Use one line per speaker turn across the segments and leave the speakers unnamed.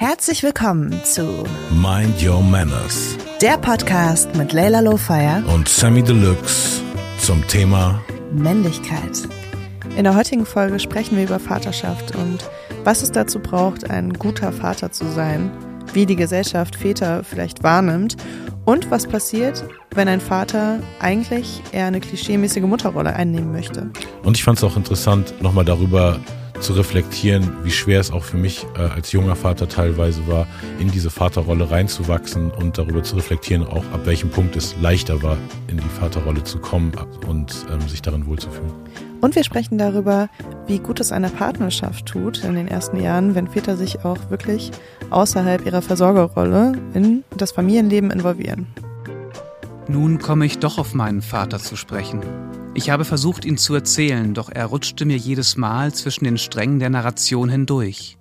Herzlich willkommen zu
Mind Your Manners,
der Podcast mit Leila Lowfire
und Sammy Deluxe zum Thema
Männlichkeit. In der heutigen Folge sprechen wir über Vaterschaft und was es dazu braucht, ein guter Vater zu sein, wie die Gesellschaft Väter vielleicht wahrnimmt und was passiert, wenn ein Vater eigentlich eher eine klischeemäßige Mutterrolle einnehmen möchte.
Und ich fand es auch interessant, nochmal darüber zu reflektieren, wie schwer es auch für mich äh, als junger Vater teilweise war, in diese Vaterrolle reinzuwachsen und darüber zu reflektieren, auch ab welchem Punkt es leichter war, in die Vaterrolle zu kommen und ähm, sich darin wohlzufühlen.
Und wir sprechen darüber, wie gut es einer Partnerschaft tut in den ersten Jahren, wenn Väter sich auch wirklich außerhalb ihrer Versorgerrolle in das Familienleben involvieren.
Nun komme ich doch auf meinen Vater zu sprechen. Ich habe versucht, ihn zu erzählen, doch er rutschte mir jedes Mal zwischen den Strängen der Narration hindurch.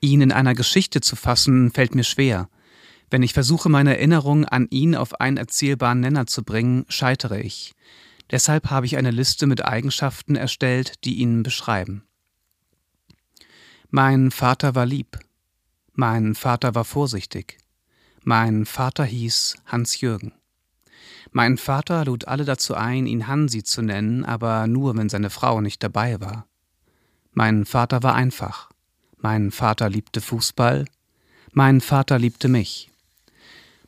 Ihn in einer Geschichte zu fassen, fällt mir schwer. Wenn ich versuche, meine Erinnerung an ihn auf einen erzählbaren Nenner zu bringen, scheitere ich. Deshalb habe ich eine Liste mit Eigenschaften erstellt, die ihn beschreiben. Mein Vater war lieb. Mein Vater war vorsichtig. Mein Vater hieß Hans Jürgen. Mein Vater lud alle dazu ein, ihn Hansi zu nennen, aber nur, wenn seine Frau nicht dabei war. Mein Vater war einfach. Mein Vater liebte Fußball. Mein Vater liebte mich.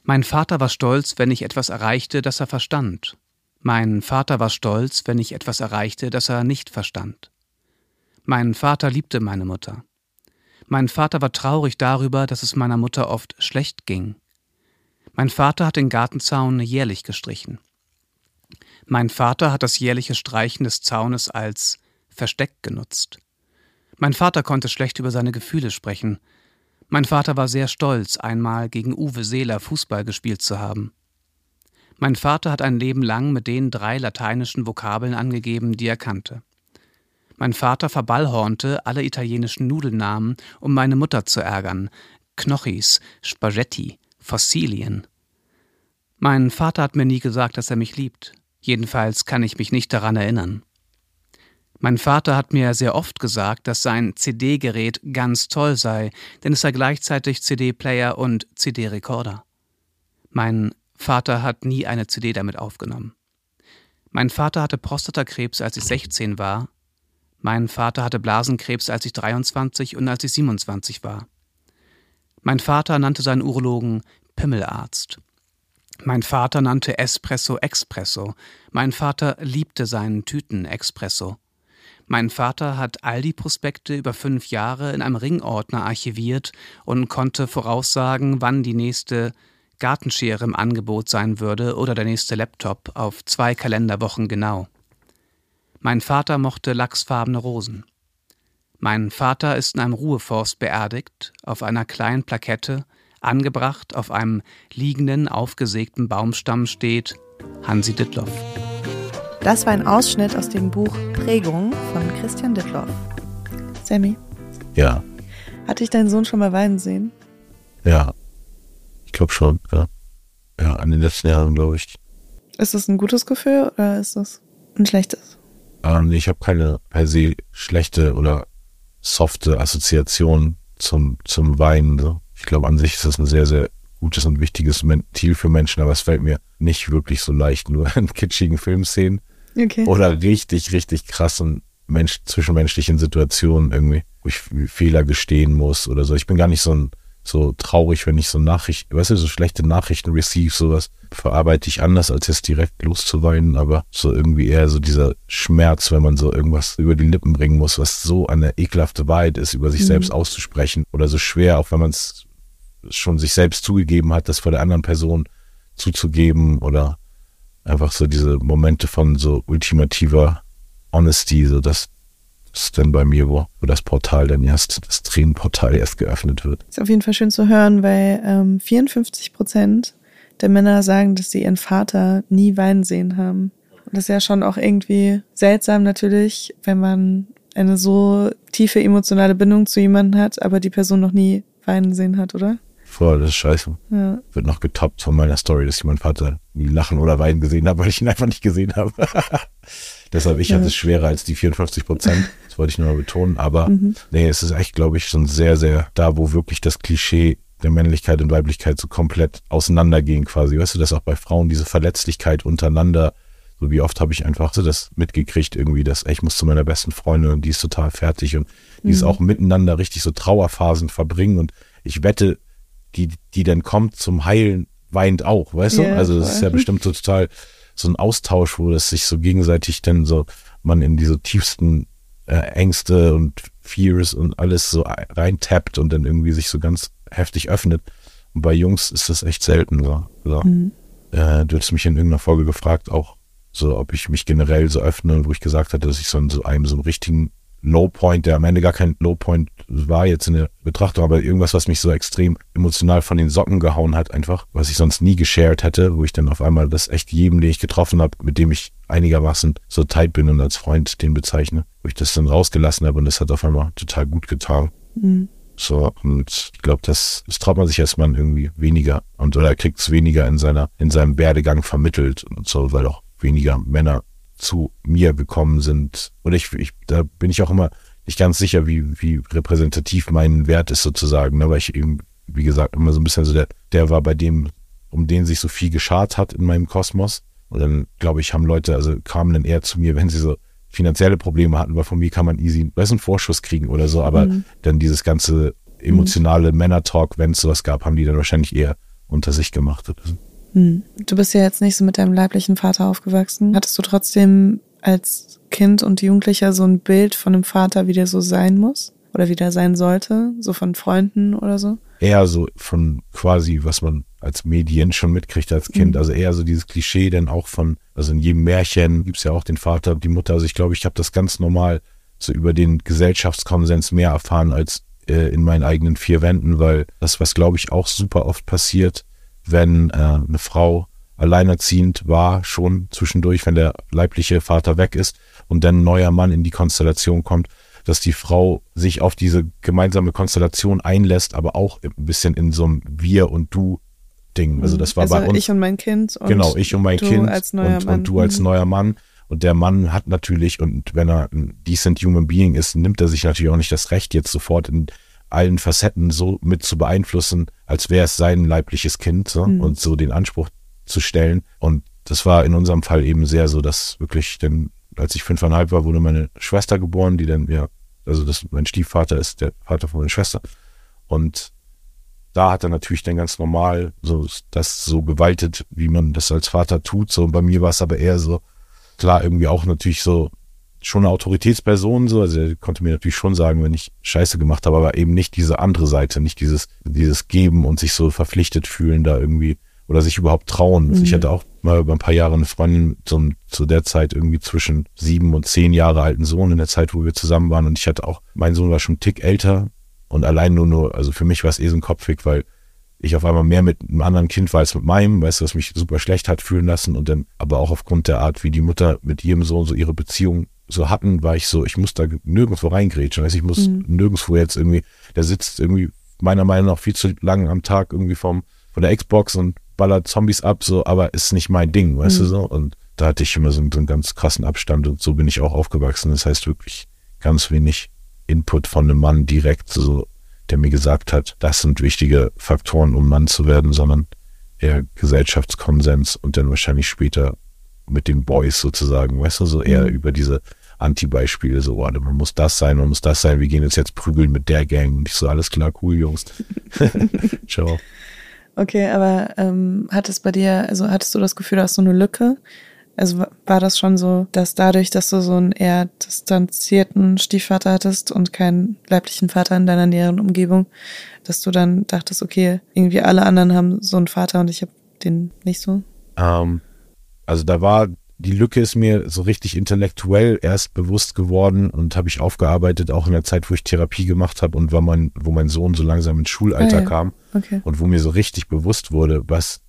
Mein Vater war stolz, wenn ich etwas erreichte, das er verstand. Mein Vater war stolz, wenn ich etwas erreichte, das er nicht verstand. Mein Vater liebte meine Mutter. Mein Vater war traurig darüber, dass es meiner Mutter oft schlecht ging. Mein Vater hat den Gartenzaun jährlich gestrichen. Mein Vater hat das jährliche Streichen des Zaunes als Versteck genutzt. Mein Vater konnte schlecht über seine Gefühle sprechen. Mein Vater war sehr stolz, einmal gegen Uwe Seeler Fußball gespielt zu haben. Mein Vater hat ein Leben lang mit den drei lateinischen Vokabeln angegeben, die er kannte. Mein Vater verballhornte alle italienischen Nudelnamen, um meine Mutter zu ärgern. Knochis, Spaghetti, Fossilien. Mein Vater hat mir nie gesagt, dass er mich liebt. Jedenfalls kann ich mich nicht daran erinnern. Mein Vater hat mir sehr oft gesagt, dass sein CD-Gerät ganz toll sei, denn es sei gleichzeitig CD-Player und CD-Rekorder. Mein Vater hat nie eine CD damit aufgenommen. Mein Vater hatte Prostatakrebs, als ich 16 war. Mein Vater hatte Blasenkrebs, als ich 23 und als ich 27 war. Mein Vater nannte seinen Urologen Pimmelarzt. Mein Vater nannte Espresso Expresso. Mein Vater liebte seinen Tüten-Espresso. Mein Vater hat Aldi-Prospekte über fünf Jahre in einem Ringordner archiviert und konnte voraussagen, wann die nächste Gartenschere im Angebot sein würde oder der nächste Laptop auf zwei Kalenderwochen genau. Mein Vater mochte lachsfarbene Rosen. Mein Vater ist in einem Ruheforst beerdigt, auf einer kleinen Plakette, angebracht auf einem liegenden, aufgesägten Baumstamm steht Hansi Dittloff.
Das war ein Ausschnitt aus dem Buch Prägung von Christian Dittloff. Sammy?
Ja.
Hat dich dein Sohn schon mal weinen sehen?
Ja. Ich glaube schon, ja. Ja, an den letzten Jahren, glaube ich.
Ist das ein gutes Gefühl oder ist das ein schlechtes?
Ähm, ich habe keine per se schlechte oder softe Assoziation zum, zum Weinen. So. Ich glaube, an sich ist das ein sehr, sehr gutes und wichtiges Ventil für Menschen, aber es fällt mir nicht wirklich so leicht, nur in kitschigen Filmszenen
okay.
oder richtig, richtig krassen Mensch, zwischenmenschlichen Situationen irgendwie, wo ich Fehler gestehen muss oder so. Ich bin gar nicht so ein so traurig, wenn ich so Nachrichten, weißt du, so schlechte Nachrichten receive, sowas verarbeite ich anders, als jetzt direkt loszuweinen, aber so irgendwie eher so dieser Schmerz, wenn man so irgendwas über die Lippen bringen muss, was so eine ekelhafte Wahrheit ist, über sich mhm. selbst auszusprechen oder so schwer, auch wenn man es schon sich selbst zugegeben hat, das vor der anderen Person zuzugeben oder einfach so diese Momente von so ultimativer Honesty, so das, ist dann bei mir, wo, wo das Portal dann erst, das Tränenportal erst geöffnet wird.
Ist auf jeden Fall schön zu hören, weil ähm, 54 Prozent der Männer sagen, dass sie ihren Vater nie weinen sehen haben. Und das ist ja schon auch irgendwie seltsam natürlich, wenn man eine so tiefe emotionale Bindung zu jemandem hat, aber die Person noch nie weinen sehen hat, oder?
Voll, das ist scheiße.
Ja.
Wird noch getoppt von meiner Story, dass ich meinen Vater nie lachen oder weinen gesehen habe, weil ich ihn einfach nicht gesehen habe. Deshalb, ich hatte es schwerer als die 54 Prozent. Das wollte ich nur mal betonen. Aber
Mhm.
nee, es ist echt, glaube ich, schon sehr, sehr da, wo wirklich das Klischee der Männlichkeit und Weiblichkeit so komplett auseinandergehen quasi. Weißt du, dass auch bei Frauen diese Verletzlichkeit untereinander, so wie oft habe ich einfach so das mitgekriegt irgendwie, dass ey, ich muss zu meiner besten Freundin und die ist total fertig und die ist auch miteinander richtig so Trauerphasen verbringen und ich wette, die, die dann kommt zum Heilen, weint auch, weißt du?
Ja,
Also das ist ja bestimmt so total so ein Austausch, wo das sich so gegenseitig dann so, man in diese tiefsten äh, Ängste und Fears und alles so reintappt und dann irgendwie sich so ganz heftig öffnet. Und bei Jungs ist das echt selten so. so.
Mhm.
Äh, du hast mich in irgendeiner Folge gefragt, auch so, ob ich mich generell so öffne, wo ich gesagt hatte, dass ich so in so einem so einen richtigen Lowpoint, der am Ende gar kein Lowpoint war jetzt in der Betrachtung, aber irgendwas, was mich so extrem emotional von den Socken gehauen hat, einfach, was ich sonst nie geshared hätte, wo ich dann auf einmal das echt jedem, den ich getroffen habe, mit dem ich einigermaßen so tight bin und als Freund den bezeichne, wo ich das dann rausgelassen habe und das hat auf einmal total gut getan.
Mhm.
So, und ich glaube, das, das traut man sich als Mann irgendwie weniger und oder kriegt es weniger in seiner, in seinem Werdegang vermittelt und so, weil auch weniger Männer zu mir gekommen sind. Und ich, ich, da bin ich auch immer nicht ganz sicher, wie, wie repräsentativ mein Wert ist sozusagen, ne? weil ich eben, wie gesagt, immer so ein bisschen so der, der war bei dem, um den sich so viel geschart hat in meinem Kosmos. Und dann, glaube ich, haben Leute, also kamen dann eher zu mir, wenn sie so finanzielle Probleme hatten, weil von mir kann man easy, weißt einen Vorschuss kriegen oder so, aber dann dieses ganze emotionale Männer-Talk, wenn es sowas gab, haben die dann wahrscheinlich eher unter sich gemacht. Oder so.
Hm. Du bist ja jetzt nicht so mit deinem leiblichen Vater aufgewachsen. Hattest du trotzdem als Kind und Jugendlicher so ein Bild von einem Vater, wie der so sein muss? Oder wie der sein sollte? So von Freunden oder so?
Eher so von quasi, was man als Medien schon mitkriegt als Kind.
Mhm.
Also eher so dieses Klischee dann auch von, also in jedem Märchen gibt's ja auch den Vater und die Mutter. Also ich glaube, ich habe das ganz normal so über den Gesellschaftskonsens mehr erfahren als äh, in meinen eigenen vier Wänden, weil das, was glaube ich auch super oft passiert, wenn äh, eine Frau alleinerziehend war, schon zwischendurch, wenn der leibliche Vater weg ist und dann ein neuer Mann in die Konstellation kommt, dass die Frau sich auf diese gemeinsame Konstellation einlässt, aber auch ein bisschen in so einem Wir und Du Ding. Also das war
also
bei uns
ich und mein Kind. Und
genau, ich und mein
du
Kind und,
Mann.
und du als
Mhm.
neuer Mann. Und der Mann hat natürlich, und wenn er ein decent human being ist, nimmt er sich natürlich auch nicht das Recht, jetzt sofort in allen Facetten so mit zu beeinflussen, als wäre es sein leibliches Kind so,
Mhm.
und so den Anspruch zu stellen. Und das war in unserem Fall eben sehr so, dass wirklich, denn als ich fünfeinhalb war, wurde meine Schwester geboren, die dann, ja, also das, mein Stiefvater ist der Vater von meiner Schwester. Und da hat er natürlich dann ganz normal so das so gewaltet, wie man das als Vater tut. So und bei mir war es aber eher so klar irgendwie auch natürlich so schon eine Autoritätsperson so, also er konnte mir natürlich schon sagen, wenn ich Scheiße gemacht habe, aber eben nicht diese andere Seite, nicht dieses dieses geben und sich so verpflichtet fühlen da irgendwie oder sich überhaupt trauen. Also ich hatte auch mal über ein paar Jahre eine Freundin zum, zu der Zeit irgendwie zwischen sieben und zehn Jahre alten Sohn in der Zeit, wo wir zusammen waren und ich hatte auch, mein Sohn war schon einen Tick älter und allein nur nur, also für mich war es eh so ein Kopfweg, weil ich auf einmal mehr mit einem anderen Kind war als mit meinem, weißt du, was mich super schlecht hat fühlen lassen und dann aber auch aufgrund der Art, wie die Mutter mit ihrem Sohn so ihre Beziehung so hatten, war ich so, ich muss da nirgendwo reingrätschen, du, ich muss nirgendwo jetzt irgendwie, der sitzt irgendwie meiner Meinung nach viel zu lang am Tag irgendwie vom, von der Xbox und ballert Zombies ab, so, aber ist nicht mein Ding, weißt du so? Und da hatte ich immer so, einen- so einen ganz krassen Abstand und so bin ich auch aufgewachsen, das heißt wirklich ganz wenig Input von einem Mann direkt so der mir gesagt hat, das sind wichtige Faktoren, um Mann zu werden, sondern eher Gesellschaftskonsens und dann wahrscheinlich später mit den Boys sozusagen, weißt du, so eher über diese Anti-Beispiele, so, oh, man muss das sein, man muss das sein, wir gehen jetzt jetzt prügeln mit der Gang. Und ich so, alles klar, cool, Jungs. Ciao.
Okay, aber ähm, hat es bei dir, also hattest du das Gefühl, da ist so eine Lücke? Also wa- war das schon so, dass dadurch, dass du so einen eher distanzierten Stiefvater hattest und keinen leiblichen Vater in deiner näheren Umgebung, dass du dann dachtest, okay, irgendwie alle anderen haben so einen Vater und ich habe den nicht so?
Ähm, also da war, die Lücke ist mir so richtig intellektuell erst bewusst geworden und habe ich aufgearbeitet, auch in der Zeit, wo ich Therapie gemacht habe und war mein, wo mein Sohn so langsam ins Schulalter
Ah, ja.
kam
Okay.
und wo mir so richtig bewusst wurde, was,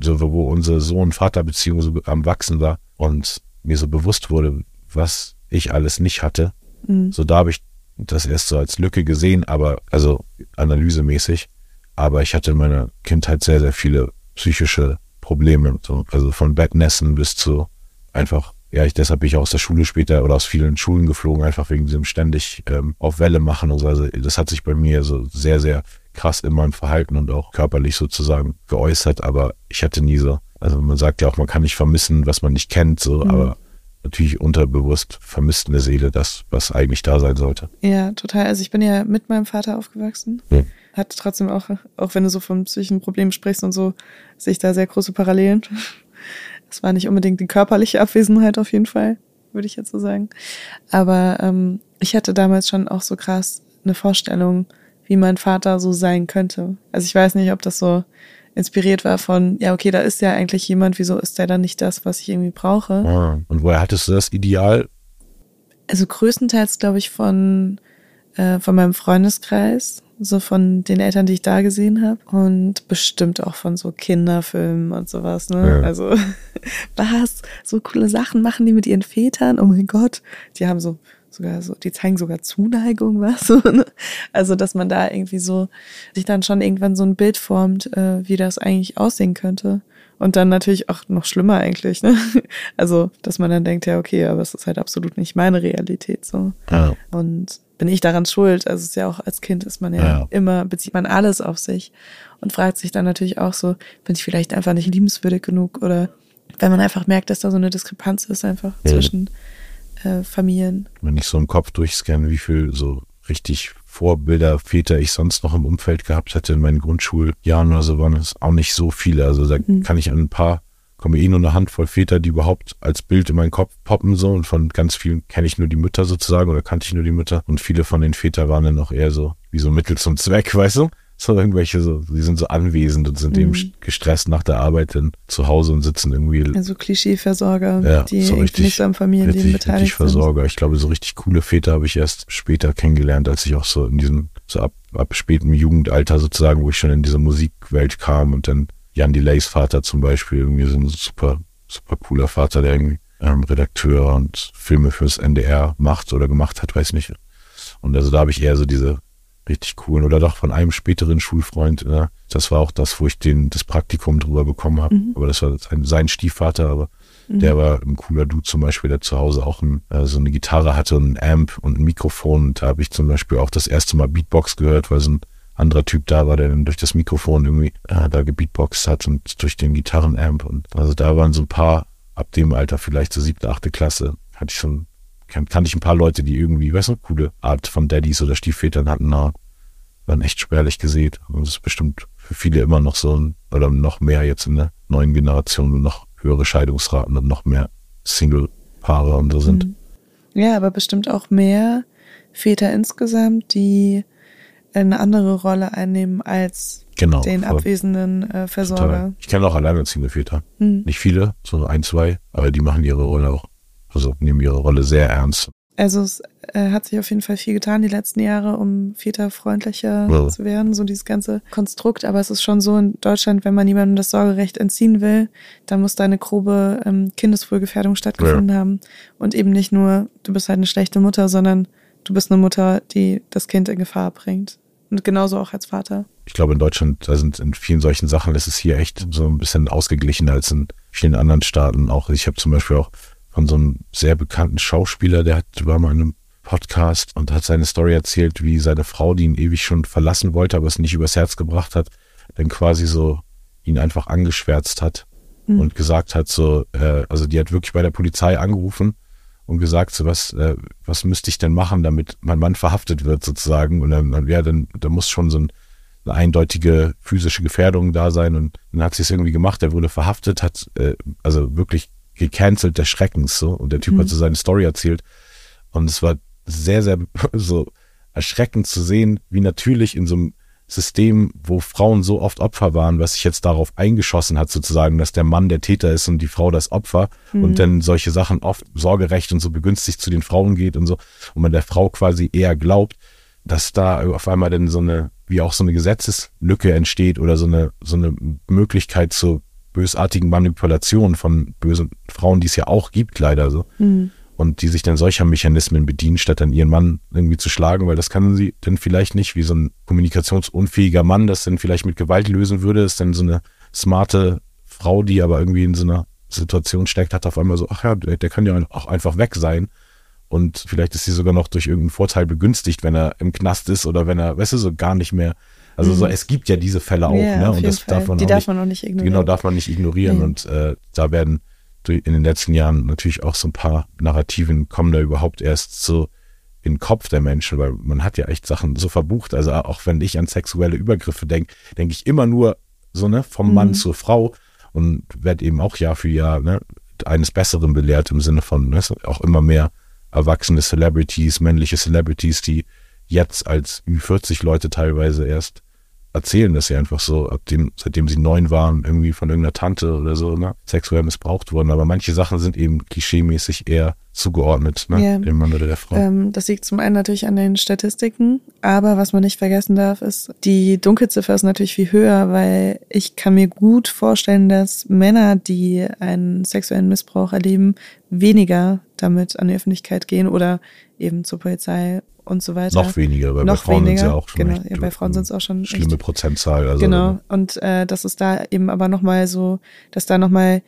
so wo unsere Sohn-Vater-Beziehung so am Wachsen war und mir so bewusst wurde, was ich alles nicht hatte.
Mhm.
So da habe ich das erst so als Lücke gesehen, aber also analysemäßig. aber ich hatte in meiner Kindheit sehr, sehr viele psychische Probleme. So. Also von Bettnässen bis zu einfach, ja, ich, deshalb bin ich aus der Schule später oder aus vielen Schulen geflogen, einfach wegen diesem ständig ähm, auf Welle machen und so. Also das hat sich bei mir so sehr, sehr krass in meinem Verhalten und auch körperlich sozusagen geäußert, aber ich hatte nie so, also man sagt ja auch, man kann nicht vermissen, was man nicht kennt, so, mhm. aber natürlich unterbewusst vermisst eine Seele das, was eigentlich da sein sollte.
Ja, total. Also ich bin ja mit meinem Vater aufgewachsen. Hm. Hatte trotzdem auch, auch wenn du so von psychischen Problemen sprichst und so, sehe ich da sehr große Parallelen. Es war nicht unbedingt die körperliche Abwesenheit auf jeden Fall, würde ich jetzt so sagen. Aber ähm, ich hatte damals schon auch so krass eine Vorstellung, wie mein Vater so sein könnte. Also ich weiß nicht, ob das so inspiriert war von, ja, okay, da ist ja eigentlich jemand, wieso ist der dann nicht das, was ich irgendwie brauche?
Ah, und woher hattest du das Ideal?
Also größtenteils, glaube ich, von, äh, von meinem Freundeskreis, so von den Eltern, die ich da gesehen habe und bestimmt auch von so Kinderfilmen und sowas, ne? Ja. Also, was? So coole Sachen machen die mit ihren Vätern? Oh mein Gott, die haben so sogar so, die zeigen sogar Zuneigung, was? Ne? Also, dass man da irgendwie so sich dann schon irgendwann so ein Bild formt, äh, wie das eigentlich aussehen könnte. Und dann natürlich auch noch schlimmer eigentlich, ne? Also, dass man dann denkt, ja, okay, aber es ist halt absolut nicht meine Realität so. Ja. Und bin ich daran schuld? Also es ist ja auch als Kind ist man ja, ja, immer, bezieht man alles auf sich und fragt sich dann natürlich auch so, bin ich vielleicht einfach nicht liebenswürdig genug oder wenn man einfach merkt, dass da so eine Diskrepanz ist einfach ja. zwischen äh, Familien.
Wenn ich so im Kopf durchscanne, wie viel so richtig Vorbilder, Väter ich sonst noch im Umfeld gehabt hätte in meinen Grundschuljahren oder so, waren es auch nicht so viele. Also da mhm. kann ich an ein paar, komme eh nur eine Handvoll Väter, die überhaupt als Bild in meinen Kopf poppen so und von ganz vielen kenne ich nur die Mütter sozusagen oder kannte ich nur die Mütter und viele von den Vätern waren dann noch eher so wie so Mittel zum Zweck, weißt du? so irgendwelche so, die sind so anwesend und sind mhm. eben gestresst nach der Arbeit dann zu Hause und sitzen irgendwie.
Also Klischeeversorger, ja, die so richtig, nicht so am Familienleben
richtig, beteiligt richtig Versorger. Ich glaube, so richtig coole Väter habe ich erst später kennengelernt, als ich auch so in diesem, so ab, ab spätem Jugendalter sozusagen, wo ich schon in diese Musikwelt kam und dann Jan Delays Vater zum Beispiel, irgendwie so ein super, super cooler Vater, der irgendwie ähm, Redakteur und Filme fürs NDR macht oder gemacht hat, weiß nicht. Und also da habe ich eher so diese richtig cool. Oder doch von einem späteren Schulfreund. Ja. Das war auch das, wo ich den, das Praktikum drüber bekommen habe. Mhm. Aber das war sein, sein Stiefvater, aber mhm. der war ein cooler Dude zum Beispiel, der zu Hause auch ein, äh, so eine Gitarre hatte und ein Amp und ein Mikrofon. Und da habe ich zum Beispiel auch das erste Mal Beatbox gehört, weil so ein anderer Typ da war, der dann durch das Mikrofon irgendwie äh, da gebeatboxt hat und durch den Gitarrenamp. Und also da waren so ein paar, ab dem Alter vielleicht so siebte, achte Klasse, hatte ich schon kann, kannte ich ein paar Leute, die irgendwie, weißt du, coole Art von Daddys oder Stiefvätern hatten, na, waren echt spärlich gesät. Und das ist bestimmt für viele immer noch so ein, oder noch mehr jetzt in der neuen Generation, noch höhere Scheidungsraten und noch mehr Single-Paare und so sind. Mhm.
Ja, aber bestimmt auch mehr Väter insgesamt, die eine andere Rolle einnehmen als genau, den voll. abwesenden äh, Versorger. Total.
Ich kenne auch alleinerziehende Väter. Hm. Nicht viele, so ein, zwei, aber die machen ihre Rolle auch also nehmen ihre Rolle sehr ernst.
Also es äh, hat sich auf jeden Fall viel getan die letzten Jahre, um väterfreundlicher ja. zu werden, so dieses ganze Konstrukt. Aber es ist schon so in Deutschland, wenn man jemandem das Sorgerecht entziehen will, dann muss da eine grobe ähm, Kindeswohlgefährdung stattgefunden ja. haben. Und eben nicht nur, du bist halt eine schlechte Mutter, sondern du bist eine Mutter, die das Kind in Gefahr bringt. Und genauso auch als Vater.
Ich glaube, in Deutschland, da sind in vielen solchen Sachen, das ist hier echt so ein bisschen ausgeglichener als in vielen anderen Staaten. Auch ich habe zum Beispiel auch von so einem sehr bekannten Schauspieler, der hat, war mal in einem Podcast und hat seine Story erzählt, wie seine Frau, die ihn ewig schon verlassen wollte, aber es nicht übers Herz gebracht hat, dann quasi so ihn einfach angeschwärzt hat mhm. und gesagt hat, so, äh, also die hat wirklich bei der Polizei angerufen und gesagt, so was, äh, was müsste ich denn machen, damit mein Mann verhaftet wird sozusagen. Und dann, ja, dann, da muss schon so ein, eine eindeutige physische Gefährdung da sein. Und dann hat sie es irgendwie gemacht, er wurde verhaftet, hat äh, also wirklich gecancelt des Schreckens so und der Typ mhm. hat so seine Story erzählt und es war sehr sehr so erschreckend zu sehen, wie natürlich in so einem System, wo Frauen so oft Opfer waren, was sich jetzt darauf eingeschossen hat, sozusagen, dass der Mann der Täter ist und die Frau das Opfer mhm. und dann solche Sachen oft Sorgerecht und so begünstigt zu den Frauen geht und so und man der Frau quasi eher glaubt, dass da auf einmal dann so eine, wie auch so eine Gesetzeslücke entsteht oder so eine, so eine Möglichkeit zur bösartigen Manipulationen von bösen Frauen, die es ja auch gibt, leider so. Mhm. Und die sich dann solcher Mechanismen bedienen, statt dann ihren Mann irgendwie zu schlagen, weil das kann sie dann vielleicht nicht, wie so ein kommunikationsunfähiger Mann das dann vielleicht mit Gewalt lösen würde, ist dann so eine smarte Frau, die aber irgendwie in so einer Situation steckt, hat auf einmal so, ach ja, der, der kann ja auch einfach weg sein. Und vielleicht ist sie sogar noch durch irgendeinen Vorteil begünstigt, wenn er im Knast ist oder wenn er, weißt du, so gar nicht mehr. Also mhm. so, es gibt ja diese Fälle auch,
ja,
ne? Und das
Fall.
darf man
Die darf
nicht,
man auch nicht ignorieren.
Genau, darf man nicht ignorieren.
Mhm.
Und äh, da werden in den letzten Jahren natürlich auch so ein paar Narrativen kommen da überhaupt erst so in den Kopf der Menschen, weil man hat ja echt Sachen so verbucht. Also auch wenn ich an sexuelle Übergriffe denke, denke ich immer nur so, ne, vom Mann
Mhm.
zur Frau und werde eben auch Jahr für Jahr ne, eines Besseren belehrt im Sinne von ne, auch immer mehr erwachsene Celebrities, männliche Celebrities, die jetzt als Ü40 Leute teilweise erst erzählen, dass sie einfach so, ab dem, seitdem sie neun waren, irgendwie von irgendeiner Tante oder so, ne, sexuell missbraucht wurden. Aber manche Sachen sind eben klischeemäßig eher zugeordnet, ne,
Ja.
dem Mann oder der Frau.
Ähm, das liegt zum einen natürlich an den Statistiken, aber was man nicht vergessen darf, ist, die Dunkelziffer ist natürlich viel höher, weil ich kann mir gut vorstellen, dass Männer, die einen sexuellen Missbrauch erleben, weniger damit an die Öffentlichkeit gehen oder eben zur Polizei und so weiter.
noch weniger, weil
noch
bei Frauen sind
weniger,
ja auch schon
genau, ja, bei Frauen sind's auch schon
schlimme
echt-
Prozentzahl. Also
Genau. Und äh, das ist da eben aber nochmal so, dass da nochmal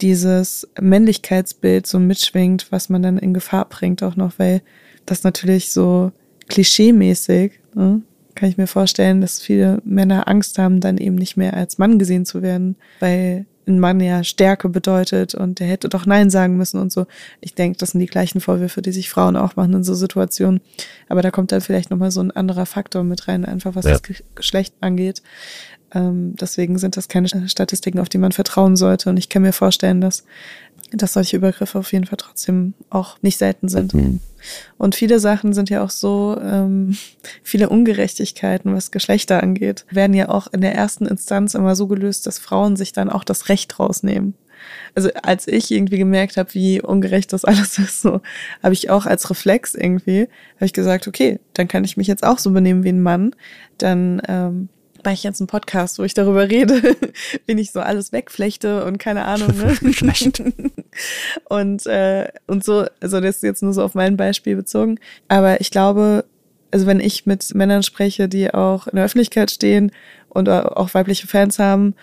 dieses Männlichkeitsbild so mitschwingt, was man dann in Gefahr bringt, auch noch, weil das natürlich so klischeemäßig, ne, kann ich mir vorstellen, dass viele Männer Angst haben, dann eben nicht mehr als Mann gesehen zu werden, weil ein Mann ja Stärke bedeutet und der hätte doch Nein sagen müssen und so. Ich denke, das sind die gleichen Vorwürfe, die sich Frauen auch machen in so Situationen. Aber da kommt dann vielleicht nochmal so ein anderer Faktor mit rein, einfach was
Ja.
das Ge- Geschlecht angeht. Ähm, deswegen sind das keine Statistiken, auf die man vertrauen sollte. Und ich kann mir vorstellen, dass, dass solche Übergriffe auf jeden Fall trotzdem auch nicht selten sind.
Mhm.
Und viele Sachen sind ja auch so, ähm, viele Ungerechtigkeiten, was Geschlechter angeht, werden ja auch in der ersten Instanz immer so gelöst, dass Frauen sich dann auch das Recht rausnehmen. Also als ich irgendwie gemerkt habe, wie ungerecht das alles ist, so habe ich auch als Reflex irgendwie, habe ich gesagt, okay, dann kann ich mich jetzt auch so benehmen wie ein Mann. Dann ähm, mache ich jetzt einen Podcast, wo ich darüber rede, wie ich so alles wegflechte und keine Ahnung. Ne?
Schlecht.
und, äh, und so, also das ist jetzt nur so auf mein Beispiel bezogen. Aber ich glaube, also wenn ich mit Männern spreche, die auch in der Öffentlichkeit stehen und auch weibliche Fans haben,